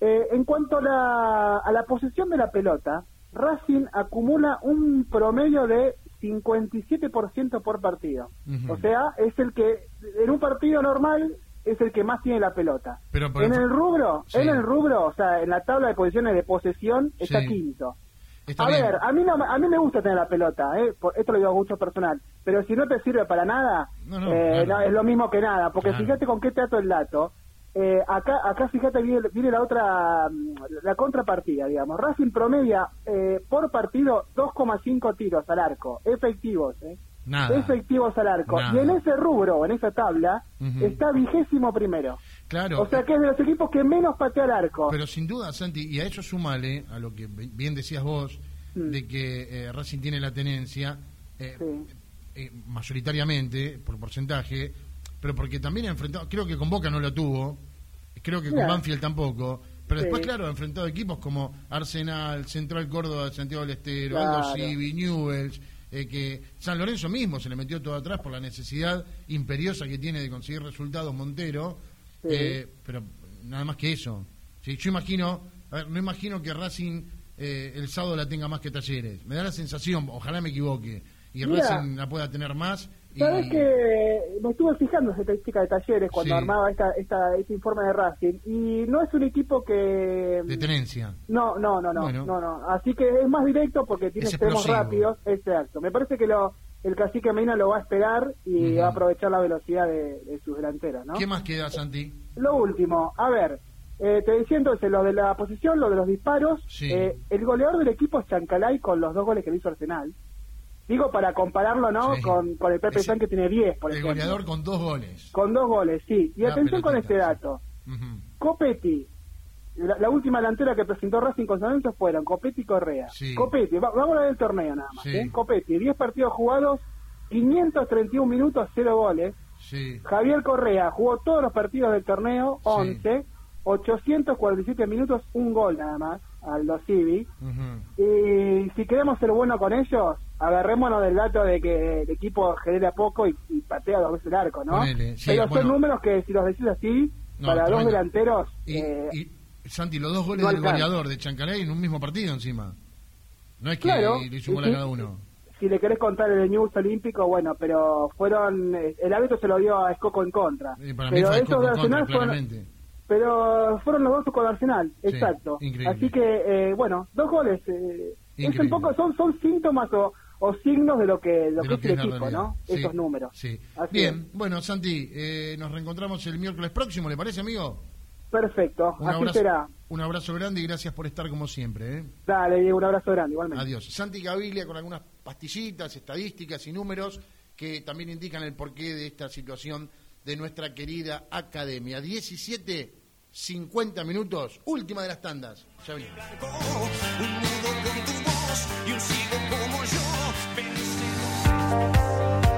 eh, en cuanto a la, a la posesión de la pelota, Racing acumula un promedio de 57% por partido. Ujú. O sea, es el que, en un partido normal, es el que más tiene la pelota. Pero, pero- en el rubro, Sí. en el rubro, o sea, en la tabla de posiciones de posesión, está Sí. quinto. Está a bien. ver, a mí, no, a mí me gusta tener la pelota, ¿eh? Por- esto lo digo a gusto personal, pero si no te sirve para nada, No, no, eh, claro. no, es lo mismo que nada, porque Claro. fíjate con qué te ato el dato. Eh, acá, acá fíjate, viene, viene la otra, mm, la contrapartida, digamos. Racing promedia eh, por partido 2,5 tiros al arco, efectivos, ¿eh? Nada. Efectivos al arco. Nada. Y en ese rubro, en esa tabla, está vigésimo primero. Claro. O sea que es de los equipos que menos patea al arco. Pero sin duda, Santi, y a eso sumale, a lo que bien decías vos, Mm. de que eh, Racing tiene la tenencia, eh, Sí. eh, mayoritariamente, por porcentaje, pero porque también ha enfrentado, creo que con Boca no lo tuvo, creo que con Banfield tampoco, pero después, claro, ha enfrentado equipos como Arsenal, Central Córdoba, Santiago del Estero, Claro. Aldo Civi, Newells, eh, que San Lorenzo mismo se le metió todo atrás por la necesidad imperiosa que tiene de conseguir resultados Montero, Sí. eh, pero nada más que eso. Sí, yo imagino, a ver, no imagino que Racing eh, el sábado la tenga más que Talleres. Me da la sensación, ojalá me equivoque, y Mira. Racing la pueda tener más Sabes que me estuve fijando en estadística de talleres cuando armaba esta, esta, este informe de Racing y no es un equipo que... De tenencia. No, no, no, no, no, no. Así que es más directo porque tiene extremos rápidos. Exacto. Me parece que lo, el cacique Medina lo va a esperar y va a aprovechar la velocidad de, sus delanteras, ¿no? ¿Qué más queda, Santi? Lo último, a ver, eh, te decía entonces lo de la posición, lo de los disparos. Eh, el goleador del equipo es Chancalay con los dos goles que le hizo Arsenal. Digo para compararlo, ¿no? Con, con, el Pepe San que tiene 10, por ejemplo. El goleador con dos goles. Con dos goles, sí. Y atención con este dato. Copetti, la, última delantera que presentó Racing con San Lorenzo fueron Copetti y Correa. Copetti, vamos a ver el torneo nada más. ¿eh? Copetti, 10 partidos jugados, 531 minutos, 0 goles. Javier Correa jugó todos los partidos del torneo, 11, 847 minutos, un gol nada más, Aldo Civi. Y si queremos ser bueno con ellos, agarrémonos del dato de que el equipo genera poco y, patea dos veces el arco, ¿no? Pero son números que si los decís así, para dos delanteros... Eh, y, Santi, los dos goles del goleador de Chancalay en un mismo partido encima. No es que le hizo gol a cada uno. Si le querés contar el News Olímpico, bueno, pero fueron... El árbitro se lo dio a Escoco en contra. pero esos de Arsenal fueron... Pero fueron los dos con Arsenal, exacto. Así que, eh, bueno, dos goles. Eh, es un poco, son, son síntomas o o signos de lo que, lo que, es el equipo, ¿no? Esos números. Sí. Bien, bueno, Santi, eh, nos reencontramos el miércoles próximo, ¿le parece, amigo? Perfecto, así será. Un abrazo grande y gracias por estar como siempre. ¿eh? Dale, Diego, un abrazo grande, igualmente. Adiós. Santi Gavilia con algunas pastillitas, estadísticas y números que también indican el porqué de esta situación de nuestra querida academia. 17, 50 minutos, última de las tandas. Ya venimos.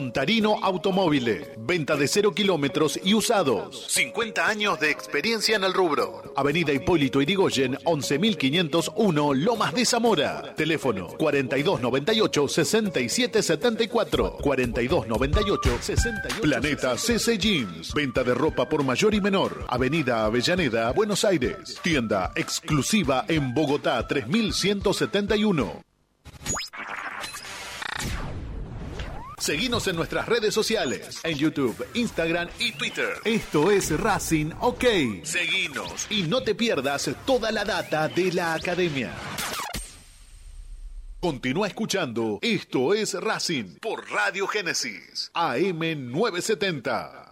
Contarino Automóviles. Venta de cero kilómetros y usados. 50 años de experiencia en el rubro. Avenida Hipólito Irigoyen, 11501, Lomas de Zamora. Teléfono 4298-6774. 4298-68. Planeta CC Jeans. Venta de ropa por mayor y menor. Avenida Avellaneda, Buenos Aires. Tienda exclusiva en Bogotá, 3171. Seguimos en nuestras redes sociales, en YouTube, Instagram y Twitter. Esto es Racing OK. Seguinos y no te pierdas toda la data de la academia. Continúa escuchando Esto es Racing por Radio Génesis, AM 970.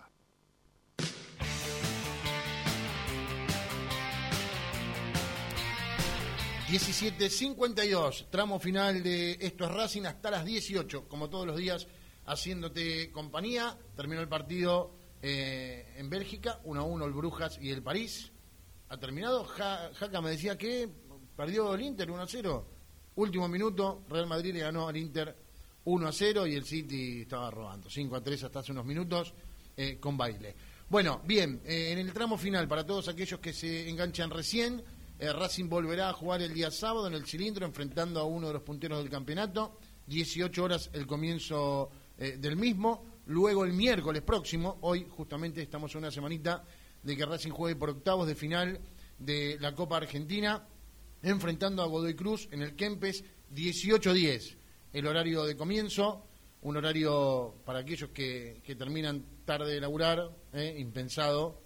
17.52, tramo final de Esto es Racing hasta las 18, como todos los días, haciéndote compañía. Terminó el partido eh, en Bélgica, 1 a 1 el Brujas y el París. Ha terminado. Jaca me decía que perdió el Inter 1 a 0. Último minuto, Real Madrid le ganó al Inter 1 a 0 y el City estaba robando. 5 a 3 hasta hace unos minutos eh, con baile. Bueno, bien, eh, en el tramo final, para todos aquellos que se enganchan recién eh, Racing volverá a jugar el día sábado en el cilindro enfrentando a uno de los punteros del campeonato. 18 horas el comienzo eh, del mismo. Luego el miércoles próximo, hoy justamente estamos en una semanita de que Racing juegue por octavos de final de la Copa Argentina, enfrentando a Godoy Cruz en el Kempes 18-10. El horario de comienzo, un horario para aquellos que, terminan tarde de laburar, eh, impensado,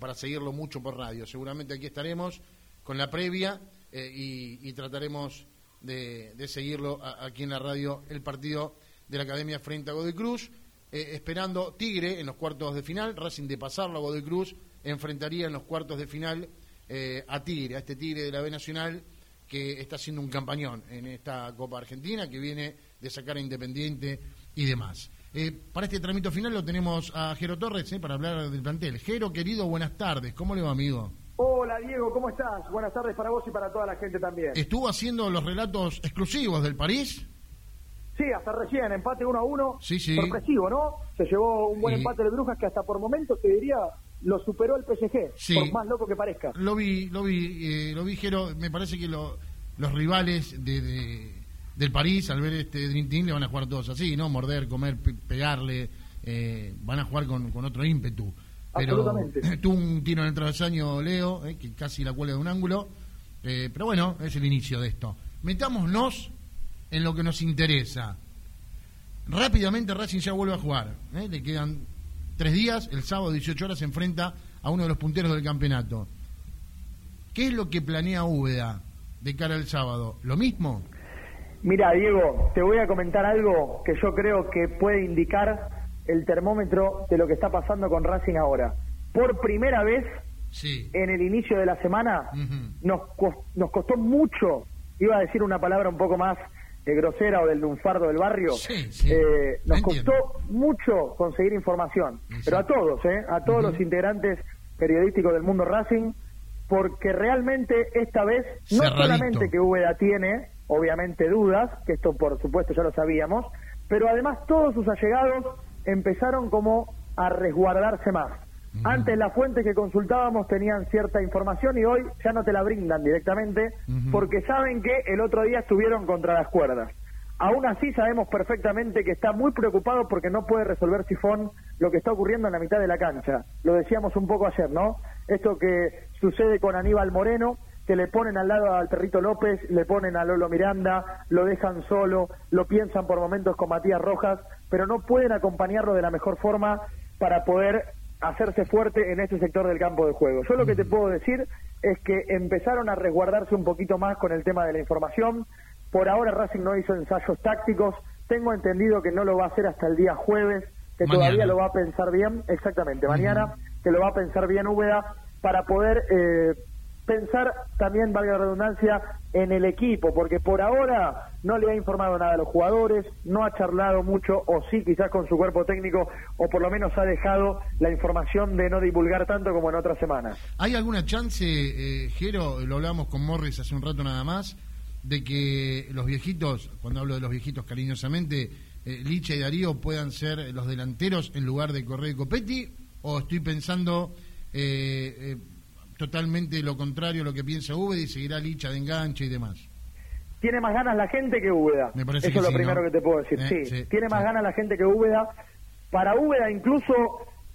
para seguirlo mucho por radio. Seguramente aquí estaremos con la previa eh, y, trataremos de, seguirlo aquí en la radio el partido de la Academia frente a Godoy Cruz, eh, esperando Tigre en los cuartos de final, Racing de pasarlo a Godoy Cruz, enfrentaría en los cuartos de final eh, a Tigre, a este Tigre de la B Nacional, que está haciendo un campañón en esta Copa Argentina, que viene de sacar a Independiente y demás. Eh, para este trámite final lo tenemos a Jero Torres para hablar del plantel. Jero, querido, buenas tardes. ¿Cómo le va, amigo? Hola, Diego, ¿cómo estás? Buenas tardes para vos y para toda la gente también. ¿Estuvo haciendo los relatos exclusivos del París? Sí, hasta recién, empate 1 a 1. Sí, sí. Sorpresivo, ¿no? Se llevó un buen empate de Brujas que hasta por momentos te diría lo superó el PSG, por más loco que parezca. Lo vi, lo vi, eh, lo vi, Jero. Me parece que los rivales de, del París, al ver este Dream Team, le van a jugar todos así, ¿no? Morder, comer, pegarle, eh, van a jugar con, con otro ímpetu. Pero tuvo un tiro en el travesaño Leo, eh, que casi la cuelga de un ángulo. Pero bueno, es el inicio de esto. Metámonos en lo que nos interesa. Rápidamente Racing ya vuelve a jugar. Le quedan tres días. El sábado, 18 horas, se enfrenta a uno de los punteros del campeonato. ¿Qué es lo que planea Úbeda de cara al sábado? ¿Lo mismo? Mira, Diego, te voy a comentar algo que yo creo que puede indicar el termómetro de lo que está pasando con Racing ahora. Por primera vez, en el inicio de la semana, nos, nos costó mucho, iba a decir una palabra un poco más eh, grosera o del lunfardo del barrio, eh, nos costó mucho conseguir información, pero a todos, eh, a todos los integrantes periodísticos del mundo Racing, porque realmente esta vez no solamente que Úbeda tiene obviamente dudas, que esto por supuesto ya lo sabíamos, pero además todos sus allegados empezaron como a resguardarse más. Antes las fuentes que consultábamos tenían cierta información y hoy ya no te la brindan directamente porque saben que el otro día estuvieron contra las cuerdas. Aún así sabemos perfectamente que está muy preocupado porque no puede resolver Sifón lo que está ocurriendo en la mitad de la cancha. Lo decíamos un poco ayer, ¿no? Esto que sucede con Aníbal Moreno, que le ponen al lado al Perrito López, le ponen a Lolo Miranda, lo dejan solo, lo piensan por momentos con Matías Rojas, pero no pueden acompañarlo de la mejor forma para poder hacerse fuerte en este sector del campo de juego. Yo lo que te puedo decir es que empezaron a resguardarse un poquito más con el tema de la información. Por ahora Racing no hizo ensayos tácticos. Tengo entendido que no lo va a hacer hasta el día jueves, que todavía lo va a pensar bien, exactamente, mañana, que lo va a pensar bien Úbeda para poder eh, pensar también, valga la redundancia, en el equipo, porque por ahora no le ha informado nada a los jugadores, no ha charlado mucho, o sí quizás con su cuerpo técnico, o por lo menos ha dejado la información de no divulgar tanto como en otras semanas. ¿Hay alguna chance, eh, Jero, lo hablamos con Morris hace un rato nada más, de que los viejitos, cuando hablo de los viejitos cariñosamente, eh, Licha y Darío puedan ser los delanteros en lugar de Correa y Copetti? ¿O estoy pensando... Eh, eh totalmente lo contrario a lo que piensa Úbeda y seguirá Licha de enganche y demás. Tiene más ganas la gente que Úbeda. Eso es lo primero que te puedo decir. Eh, sí, tiene más ganas la gente que Úbeda. Para Úbeda incluso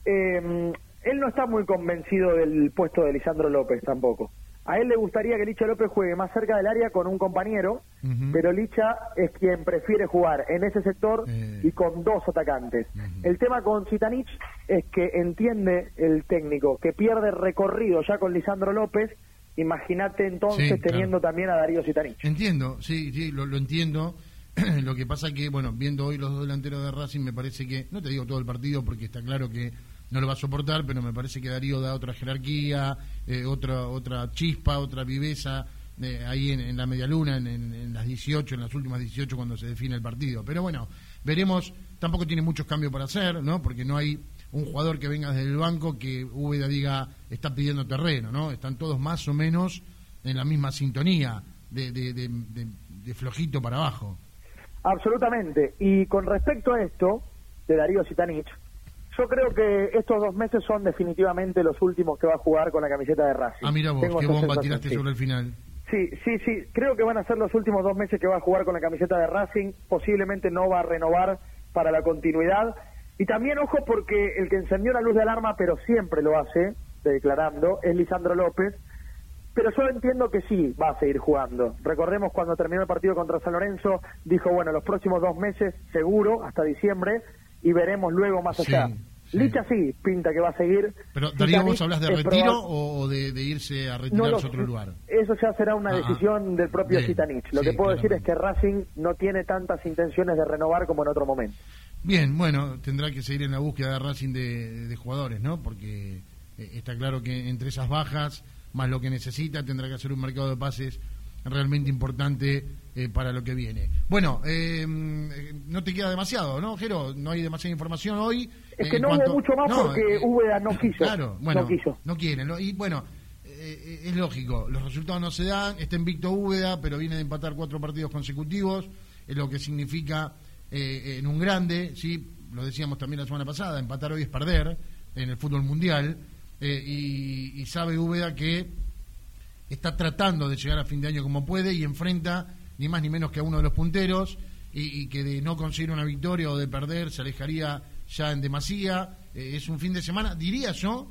eh, él no está muy convencido del puesto de Lisandro López tampoco. A él le gustaría que Licha López juegue más cerca del área con un compañero, pero Licha es quien prefiere jugar en ese sector eh. y con dos atacantes. El tema con Citanich es que entiende el técnico que pierde recorrido ya con Lisandro López. Imagínate entonces teniendo también a Darío Citanich. Entiendo, sí, sí, lo, lo entiendo. lo que pasa que, bueno, viendo hoy los dos delanteros de Racing, me parece que, no te digo todo el partido porque está claro que no lo va a soportar, pero me parece que Darío da otra jerarquía, eh, otra, otra chispa, otra viveza eh, ahí en, la media luna, en, las 18, en las últimas 18 cuando se define el partido. Pero bueno, veremos, tampoco tiene muchos cambios para hacer, ¿no? Porque no hay un jugador que venga desde el banco que Úbeda diga está pidiendo terreno, ¿no? Están todos más o menos en la misma sintonía, de, de, de flojito para abajo. Absolutamente. Y con respecto a esto, de Darío Sitanich, yo creo que estos dos meses son definitivamente los últimos que va a jugar con la camiseta de Racing. Ah, mira vos, qué bomba tiraste sobre el final. Sí, sí, sí, creo que van a ser los últimos dos meses que va a jugar con la camiseta de Racing. Posiblemente no va a renovar para la continuidad. Y también, ojo, porque el que encendió la luz de alarma, pero siempre lo hace, declarando, es Lisandro López. Pero yo entiendo que sí va a seguir jugando. Recordemos cuando terminó el partido contra San Lorenzo, dijo, bueno, los próximos dos meses, seguro, hasta diciembre, y veremos luego más allá. Licha sí, pinta que va a seguir. Pero Darío, ¿vos hablas de retiro o de, irse a retirarse a otro lugar? Eso ya será una ah, ah. decisión del propio Citanich. Lo que puedo decir es que Racing no tiene tantas intenciones de renovar como en otro momento. Bien, bueno, tendrá que seguir en la búsqueda de Racing de, jugadores, ¿no? Porque eh, está claro que entre esas bajas, más lo que necesita, tendrá que hacer un mercado de pases realmente importante eh, para lo que viene. Bueno, eh, no te queda demasiado, ¿no, Jero? No hay demasiada información hoy. Es que no hubo mucho más porque Úbeda no quiso. Claro, bueno, no quiso. No quieren. Y bueno, es lógico, los resultados no se dan, está invicto Úbeda, pero viene de empatar cuatro partidos consecutivos, es lo que significa en un grande, ¿sí? Lo decíamos también la semana pasada, empatar hoy es perder en el fútbol mundial, y, y sabe Úbeda que está tratando de llegar a fin de año como puede y enfrenta ni más ni menos que a uno de los punteros y, que de no conseguir una victoria o de perder se alejaría ya en demasía. Eh, es un fin de semana, diría yo,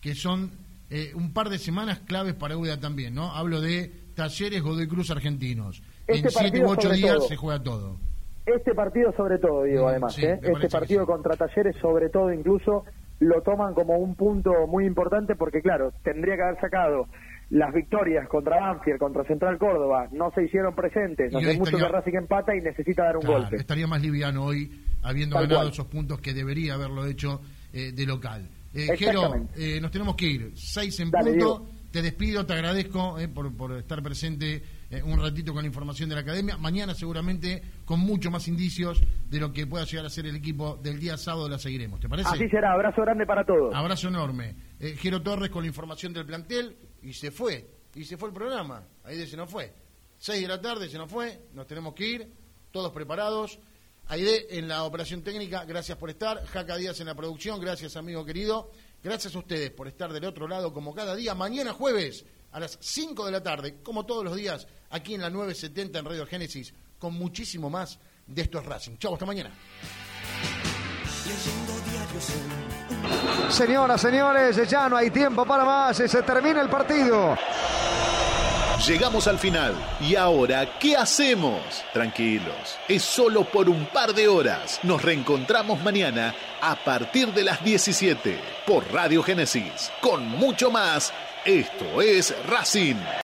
que son eh, un par de semanas claves para UDA también, ¿no? Hablo de Talleres Godoy Cruz Argentinos. Este en siete u ocho días se juega todo. Este partido sobre todo, digo, mm, además, ¿eh? este partido contra Talleres sobre todo incluso lo toman como un punto muy importante porque, claro, tendría que haber sacado las victorias contra Banfield, contra Central Córdoba, no se hicieron presentes. Hace mucho que Racing empata y necesita dar un golpe. Estaría más liviano hoy, habiendo ganado esos puntos que debería haberlo hecho eh, de local. Eh, Jero, eh, nos tenemos que ir. Seis en punto. Te despido, te agradezco eh, por, por, estar presente un ratito con la información de la academia. Mañana seguramente con mucho más indicios de lo que pueda llegar a ser el equipo del día sábado la seguiremos. ¿Te parece? Así será. Abrazo grande para todos. Abrazo enorme. Jero Torres con la información del plantel y se fue, y se fue el programa, ahí se nos fue. Seis de la tarde se nos fue, nos tenemos que ir, todos preparados. Aide en la operación técnica, gracias por estar. Jaca Díaz en la producción, gracias amigo querido. Gracias a ustedes por estar del otro lado como cada día. Mañana jueves a las 5 de la tarde, como todos los días, aquí en la 970 en Radio Génesis, con muchísimo más de estos Racing. Chau, hasta mañana. Señoras, señores, ya no hay tiempo para más, se termina el partido. Llegamos al final. ¿Y ahora qué hacemos? Tranquilos, es solo por un par de horas. Nos reencontramos mañana a partir de las 17 por Radio Génesis. Con mucho más, esto es Racing.